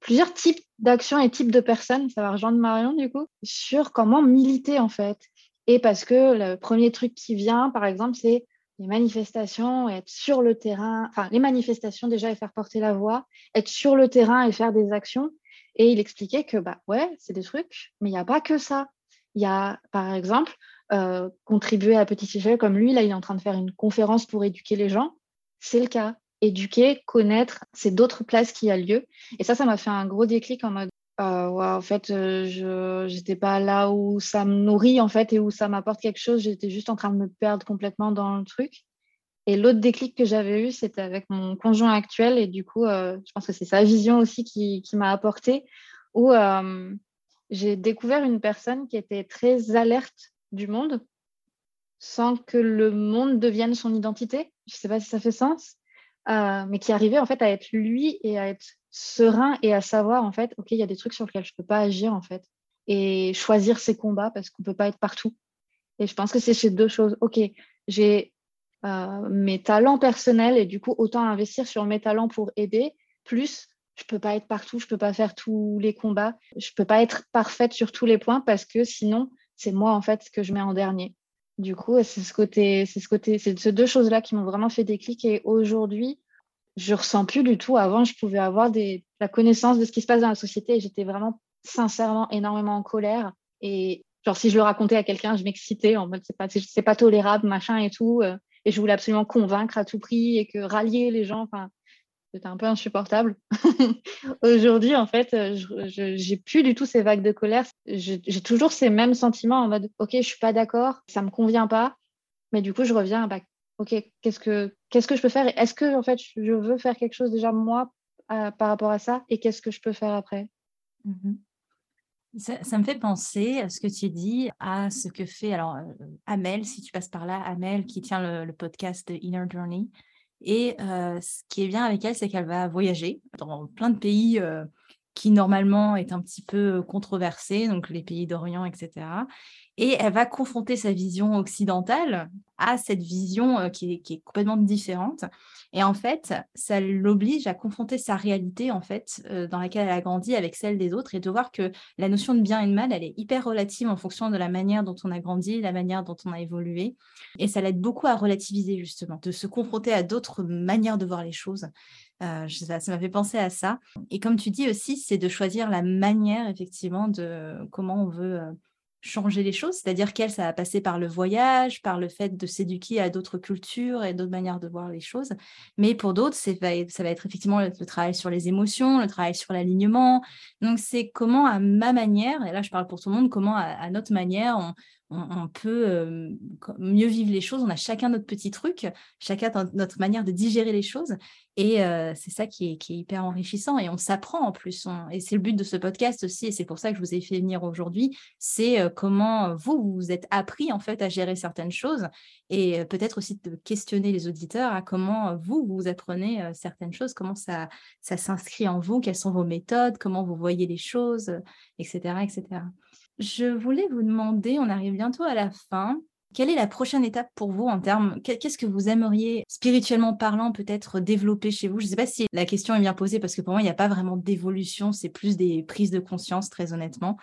plusieurs types d'actions et types de personnes, ça va rejoindre Marion du coup, sur comment militer en fait. Et parce que le premier truc qui vient, par exemple, c'est les manifestations, être sur le terrain, enfin les manifestations déjà et faire porter la voix, être sur le terrain et faire des actions. Et il expliquait que bah ouais, c'est des trucs, mais il n'y a pas que ça. Il y a par exemple euh, contribuer à petite échelle comme lui, là il est en train de faire une conférence pour éduquer les gens, c'est le cas. Éduquer, connaître, c'est d'autres places qui a lieu. Et ça, ça m'a fait un gros déclic en mode euh, en fait, euh, je n'étais pas là où ça me nourrit en fait et où ça m'apporte quelque chose. J'étais juste en train de me perdre complètement dans le truc. Et l'autre déclic que j'avais eu, c'était avec mon conjoint actuel. Et du coup, euh, je pense que c'est sa vision aussi qui, qui m'a apporté, où j'ai découvert une personne qui était très alerte du monde sans que le monde devienne son identité. Je ne sais pas si ça fait sens, mais qui arrivait en fait à être lui et à être serein et à savoir, en fait, OK, il y a des trucs sur lesquels je ne peux pas agir, en fait, et choisir ses combats parce qu'on ne peut pas être partout. Et je pense que c'est ces deux choses. OK, j'ai euh, mes talents personnels et du coup, autant investir sur mes talents pour aider, plus je peux pas être partout, je ne peux pas faire tous les combats, je ne peux pas être parfaite sur tous les points parce que sinon, c'est moi, en fait, que je mets en dernier. Du coup, c'est ce côté, c'est ce côté, c'est ces deux choses-là qui m'ont vraiment fait déclic. Et aujourd'hui, je ressens plus du tout. Avant, je pouvais avoir la connaissance de ce qui se passe dans la société et j'étais vraiment sincèrement énormément en colère. Et genre, si je le racontais à quelqu'un, je m'excitais en mode c'est pas, pas tolérable, machin et tout. Euh, et je voulais absolument convaincre à tout prix et que rallier les gens, enfin, c'était un peu insupportable. [LAUGHS] Aujourd'hui, en fait, euh, je j'ai plus du tout ces vagues de colère. J'ai toujours ces mêmes sentiments en mode, OK, je suis pas d'accord, ça me convient pas. Mais du coup, je reviens, bah, OK, qu'est-ce que, qu'est-ce que je peux faire? Est-ce que, en fait, je veux faire quelque chose déjà moi par rapport à ça? Et qu'est-ce que je peux faire après? Mmh ça, me fait penser à ce que tu dis, à ce que fait alors euh, Amel, si tu passes par là, Amel qui tient le, podcast Inner Journey. Et euh, ce qui est bien avec elle, c'est qu'elle va voyager dans plein de pays euh, qui normalement est un petit peu controversés, donc les pays d'Orient, etc. et elle va confronter sa vision occidentale à cette vision euh, qui, est, complètement différente. Et en fait, ça l'oblige à confronter sa réalité, en fait, euh, dans laquelle elle a grandi avec celle des autres, et de voir que la notion de bien et de mal, elle est hyper relative en fonction de la manière dont on a grandi, la manière dont on a évolué. Et ça l'aide beaucoup à relativiser, justement, de se confronter à d'autres manières de voir les choses. Euh, ça m'a fait penser à ça. Et comme tu dis aussi, c'est de choisir la manière, effectivement, de comment on veut changer les choses, c'est-à-dire qu'elle, ça va passer par le voyage, par le fait de s'éduquer à d'autres cultures et d'autres manières de voir les choses. Mais pour d'autres, ça va être effectivement le, travail sur les émotions, le travail sur l'alignement. Donc, c'est comment, à ma manière, et là, je parle pour tout le monde, comment, à, notre manière, on, on, peut euh, mieux vivre les choses. On a chacun notre petit truc, chacun notre manière de digérer les choses. Et euh, c'est ça qui est, hyper enrichissant. Et on s'apprend en plus. et c'est le but de ce podcast aussi. Et c'est pour ça que je vous ai fait venir aujourd'hui. C'est euh, comment vous, vous êtes appris en fait à gérer certaines choses. Et peut-être aussi de questionner les auditeurs à comment vous, vous apprenez certaines choses, comment ça, ça s'inscrit en vous, quelles sont vos méthodes, comment vous voyez les choses, etc. etc. Je voulais vous demander, on arrive bientôt à la fin, quelle est la prochaine étape pour vous en termes, qu'est-ce que vous aimeriez spirituellement parlant peut-être développer chez vous? Je ne sais pas si la question est bien posée parce que pour moi, il n'y a pas vraiment d'évolution, c'est plus des prises de conscience, très honnêtement.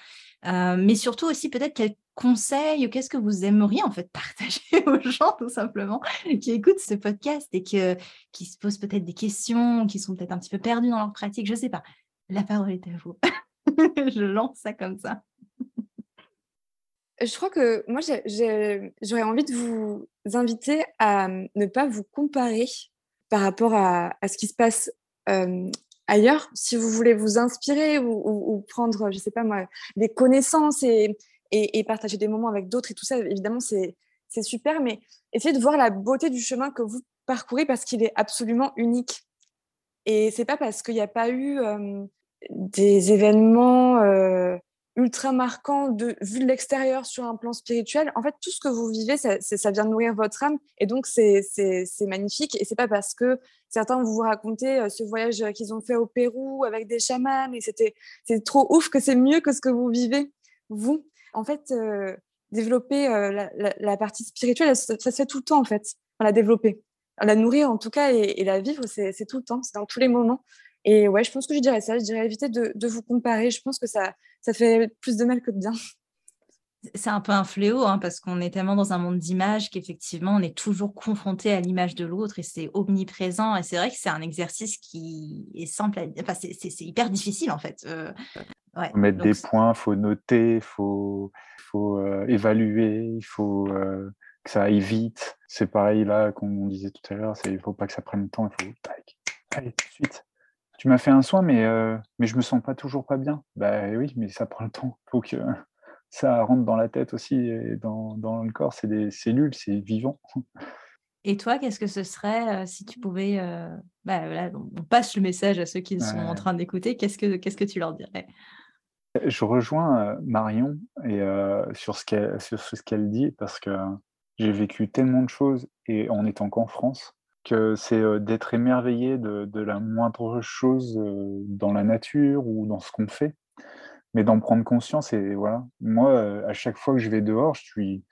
Euh, mais surtout aussi peut-être quels conseils ou qu'est-ce que vous aimeriez en fait [LAUGHS] partager aux gens tout simplement qui écoutent ce podcast et qui se posent peut-être des questions, qui sont peut-être un petit peu perdus dans leur pratique, je ne sais pas. La parole est à vous. [LAUGHS] je lance ça comme ça. Je crois que moi, j'aurais envie de vous inviter à ne pas vous comparer par rapport à, ce qui se passe ailleurs. Si vous voulez vous inspirer ou, prendre, je ne sais pas moi, des connaissances et, partager des moments avec d'autres et tout ça, évidemment, c'est super. Mais essayez de voir la beauté du chemin que vous parcourez parce qu'il est absolument unique. Et c'est pas parce qu'il n'y a pas eu des événements ultra marquant de, vu de l'extérieur sur un plan spirituel. En fait, tout ce que vous vivez, ça, ça vient nourrir votre âme. Et donc, c'est magnifique. Et c'est pas parce que certains vous racontez euh, ce voyage qu'ils ont fait au Pérou avec des chamans et c'était trop ouf que c'est mieux que ce que vous vivez, vous. En fait, euh, développer euh, la, partie spirituelle, ça, se fait tout le temps, en fait. la développer. La nourrir, en tout cas, et, et la vivre, c'est tout le temps. C'est dans tous les moments. Et ouais, je pense que je dirais ça. Je dirais éviter de, de vous comparer. Je pense que ça, ça fait plus de mal que de bien. C'est un peu un fléau hein, parce qu'on est tellement dans un monde d'images qu'effectivement on est toujours confronté à l'image de l'autre et c'est omniprésent et c'est vrai que c'est un exercice qui est simple, enfin, c'est hyper difficile en fait. Euh, faut mettre des points, il faut noter, il faut, faut euh, évaluer, il faut euh, que ça aille vite. C'est pareil là, comme on disait tout à l'heure, il ne faut pas que ça prenne le temps, il faut tac, allez tout de suite tu m'as fait un soin, mais, euh, mais je me sens pas toujours pas bien. Bah oui, mais ça prend le temps. Il [LAUGHS] faut que ça rentre dans la tête aussi et dans, dans le corps. C'est des cellules, c'est vivant. Et toi, qu'est-ce que ce serait euh, si tu pouvais. Euh, bah, on passe le message à ceux qui sont en train d'écouter. Qu'est-ce que, qu'est-ce que tu leur dirais? Je rejoins Marion et, sur ce qu'elle, sur ce qu'elle dit parce que j'ai vécu tellement de choses et en étant qu'en France que c'est d'être émerveillé de, la moindre chose dans la nature ou dans ce qu'on fait, mais d'en prendre conscience. Et voilà, moi, à chaque fois que je vais dehors, je suis,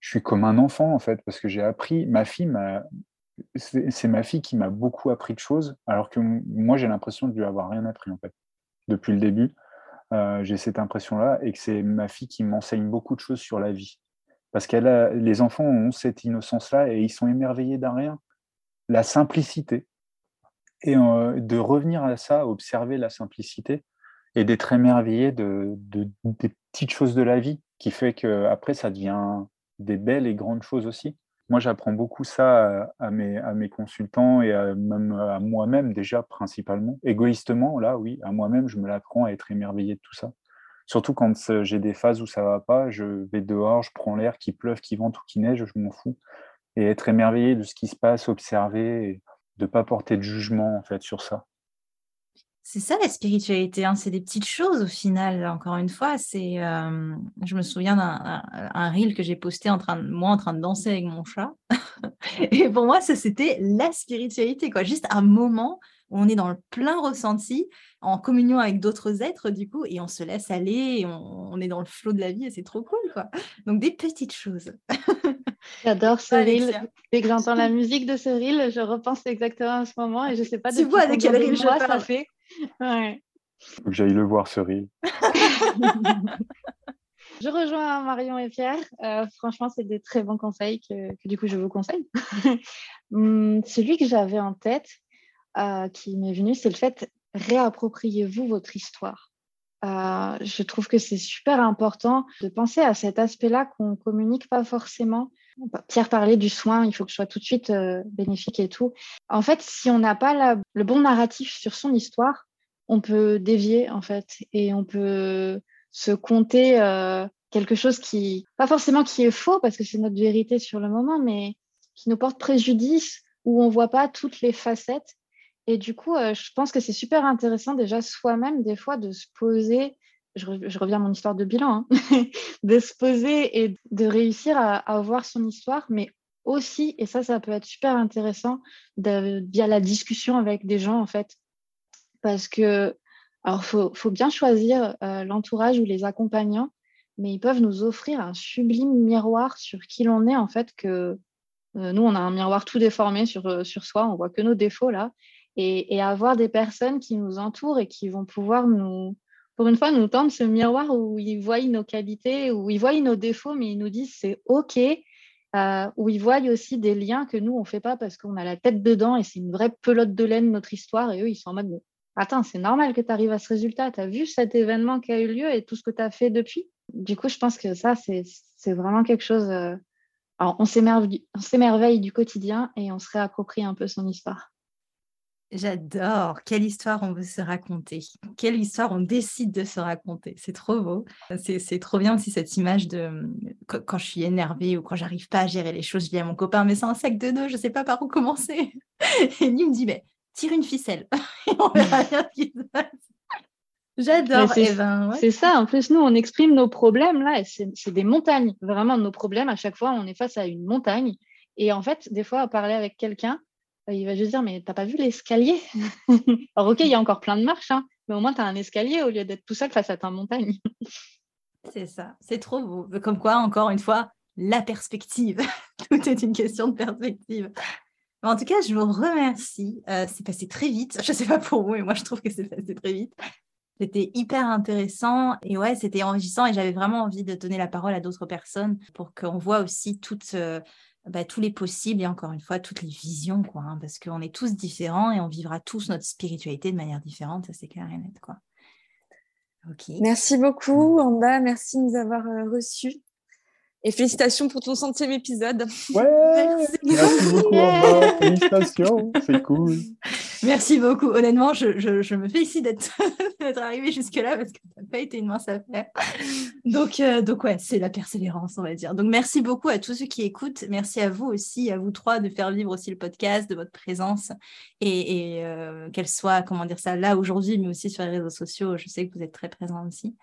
je suis comme un enfant en fait, parce que j'ai appris. Ma fille m'a, c'est ma fille qui m'a beaucoup appris de choses, alors que moi, j'ai l'impression de lui avoir rien appris en fait depuis le début. j'ai cette impression-là et que c'est ma fille qui m'enseigne beaucoup de choses sur la vie. Parce qu'elle les enfants ont cette innocence-là et ils sont émerveillés d'un rien la simplicité. Et euh, de revenir à ça, observer la simplicité et d'être émerveillé de, des petites choses de la vie qui fait qu'après, ça devient des belles et grandes choses aussi. Moi, j'apprends beaucoup ça à, mes, à mes consultants et à, même à moi-même déjà principalement. Égoïstement, là, oui, à moi-même, je me l'apprends à être émerveillé de tout ça. Surtout quand euh, j'ai des phases où ça va pas, je vais dehors, je prends l'air, qu'il pleuve, qu'il vente ou qu'il neige, je m'en fous et être émerveillé de ce qui se passe, observer, de ne pas porter de jugement en fait sur ça. C'est ça la spiritualité, hein. c'est des petites choses au final. Encore une fois, c'est, euh, je me souviens d'un reel que j'ai posté en train moi en train de danser avec mon chat. [LAUGHS] et pour moi, ça c'était la spiritualité, quoi. Juste un moment on est dans le plein ressenti, en communion avec d'autres êtres, du coup, et on se laisse aller, on, est dans le flot de la vie, et c'est trop cool, quoi. Donc, des petites choses. [LAUGHS] J'adore Cyril. Dès que j'entends la [LAUGHS] musique de Cyril, je repense exactement à ce moment, et je ne sais pas tu vois de quel rire je ça fait. Ouais. Faut que j'aille le voir, Cyril. [LAUGHS] Je rejoins Marion et Pierre. Euh, franchement, c'est des très bons conseils que, du coup je vous conseille. [LAUGHS] Hum, celui que j'avais en tête, euh, qui m'est venu, c'est le fait réappropriez-vous votre histoire. Euh, je trouve que c'est super important de penser à cet aspect-là qu'on communique pas forcément. Pierre parlait du soin, il faut que ce soit tout de suite bénéfique et tout. En fait, si on n'a pas le bon narratif sur son histoire, on peut dévier en fait et on peut se compter euh, quelque chose qui, pas forcément qui est faux parce que c'est notre vérité sur le moment, mais qui nous porte préjudice, où on voit pas toutes les facettes. Et du coup, euh, je pense que c'est super intéressant déjà soi-même des fois de se poser, je, reviens à mon histoire de bilan, hein, [LAUGHS] de se poser et de réussir à, voir son histoire, mais aussi, et ça, ça peut être super intéressant via la discussion avec des gens en fait, parce que alors, il faut, bien choisir euh, l'entourage ou les accompagnants, mais ils peuvent nous offrir un sublime miroir sur qui l'on est, en fait, que euh, nous, on a un miroir tout déformé sur, euh, soi, on voit que nos défauts là, et, avoir des personnes qui nous entourent et qui vont pouvoir nous, pour une fois, nous tendre ce miroir où ils voient nos qualités, où ils voient nos défauts, mais ils nous disent c'est OK, où ils voient aussi des liens que nous, on ne fait pas parce qu'on a la tête dedans et c'est une vraie pelote de laine, notre histoire, et eux, ils sont en mode attends, c'est normal que tu arrives à ce résultat, tu as vu cet événement qui a eu lieu et tout ce que tu as fait depuis? Du coup, je pense que ça, c'est vraiment quelque chose. Euh, alors, on s'émerveille du quotidien et on se réapproprie un peu son histoire. J'adore. Quelle histoire on veut se raconter. Quelle histoire on décide de se raconter. C'est trop beau. C'est trop bien aussi cette image de quand je suis énervée ou quand j'arrive pas à gérer les choses, je dis à mon copain, mais c'est un sac de nœuds, je sais pas par où commencer. [LAUGHS] Et lui me dit, mais tire une ficelle. [LAUGHS] on verra bien ce qui se passe. J'adore. C'est ça. En plus, nous, on exprime nos problèmes là. C'est des montagnes. Vraiment, nos problèmes, à chaque fois, on est face à une montagne. Et en fait, des fois, à parler avec quelqu'un, il va juste dire Mais t'as pas vu l'escalier? [LAUGHS] Alors, ok, il y a encore plein de marches, hein, mais au moins, tu as un escalier au lieu d'être tout seul face à ta montagne. [LAUGHS] C'est ça. C'est trop beau. Comme quoi, encore une fois, la perspective. [LAUGHS] tout est une question de perspective. En tout cas, je vous remercie. Euh, c'est passé très vite. Je ne sais pas pour vous, mais moi, je trouve que c'est passé très vite. C'était hyper intéressant et ouais, c'était enrichissant et j'avais vraiment envie de donner la parole à d'autres personnes pour qu'on voit aussi toutes, euh, bah, tous les possibles et encore une fois, toutes les visions, quoi, hein, parce qu'on est tous différents et on vivra tous notre spiritualité de manière différente, ça c'est clair et net, quoi. Merci beaucoup, Anda. Merci de nous avoir euh, reçus. Et félicitations pour ton centième épisode. Ouais, merci, beaucoup, Félicitations, c'est cool. Merci beaucoup. Honnêtement, je, je, me félicite [LAUGHS] d'être arrivée jusque-là parce que ça n'a pas été une mince affaire. Donc, euh, donc ouais, c'est la persévérance, on va dire. Donc, merci beaucoup à tous ceux qui écoutent. Merci à vous aussi, à vous trois, de faire vivre aussi le podcast, de votre présence et, et euh, qu'elle soit, comment dire ça, là aujourd'hui, mais aussi sur les réseaux sociaux. Je sais que vous êtes très présents aussi.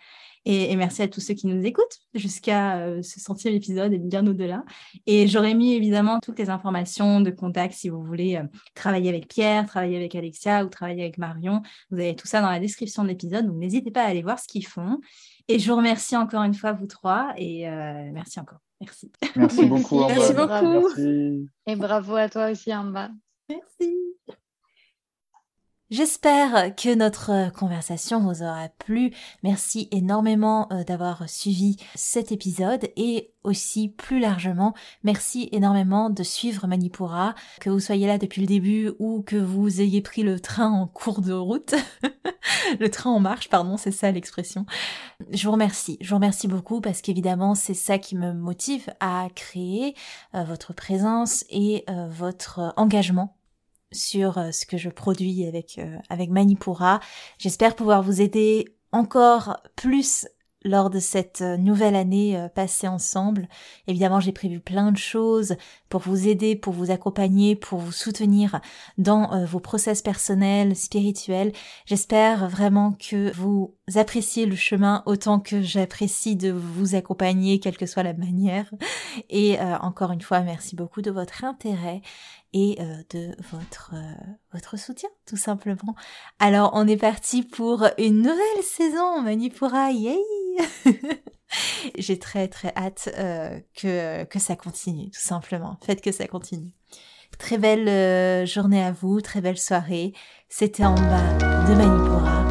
Et, merci à tous ceux qui nous écoutent jusqu'à euh, ce centième épisode et bien au-delà. Et j'aurais mis évidemment toutes les informations de contact si vous voulez euh, travailler avec Pierre, travailler avec Alexia ou travailler avec Marion. Vous avez tout ça dans la description de l'épisode, donc n'hésitez pas à aller voir ce qu'ils font. Et je vous remercie encore une fois, vous trois, et euh, merci encore. Merci. Merci [LAUGHS] beaucoup. Merci beaucoup. Et bravo à toi aussi, Amba. Merci. J'espère que notre conversation vous aura plu. Merci énormément euh, d'avoir suivi cet épisode et aussi plus largement, merci énormément de suivre Manipura, que vous soyez là depuis le début ou que vous ayez pris le train en cours de route. [LAUGHS] le train en marche, pardon, c'est ça l'expression. Je vous remercie. Je vous remercie beaucoup parce qu'évidemment, c'est ça qui me motive à créer euh, votre présence et euh, votre engagement sur euh, ce que je produis avec, euh, avec Manipura. J'espère pouvoir vous aider encore plus lors de cette euh, nouvelle année passée ensemble. Évidemment, j'ai prévu plein de choses pour vous aider, pour vous accompagner, pour vous soutenir dans vos process personnels, spirituels. J'espère vraiment que vous appréciez le chemin autant que j'apprécie de vous accompagner, quelle que soit la manière. Et euh, encore une fois, merci beaucoup de votre intérêt et euh, de votre euh, votre soutien tout simplement. Alors on est parti pour une nouvelle saison Manipura, yay [LAUGHS] J'ai très très hâte que que ça continue tout simplement. Faites que ça continue. Très belle journée à vous, très belle soirée. C'était en bas de Manipura.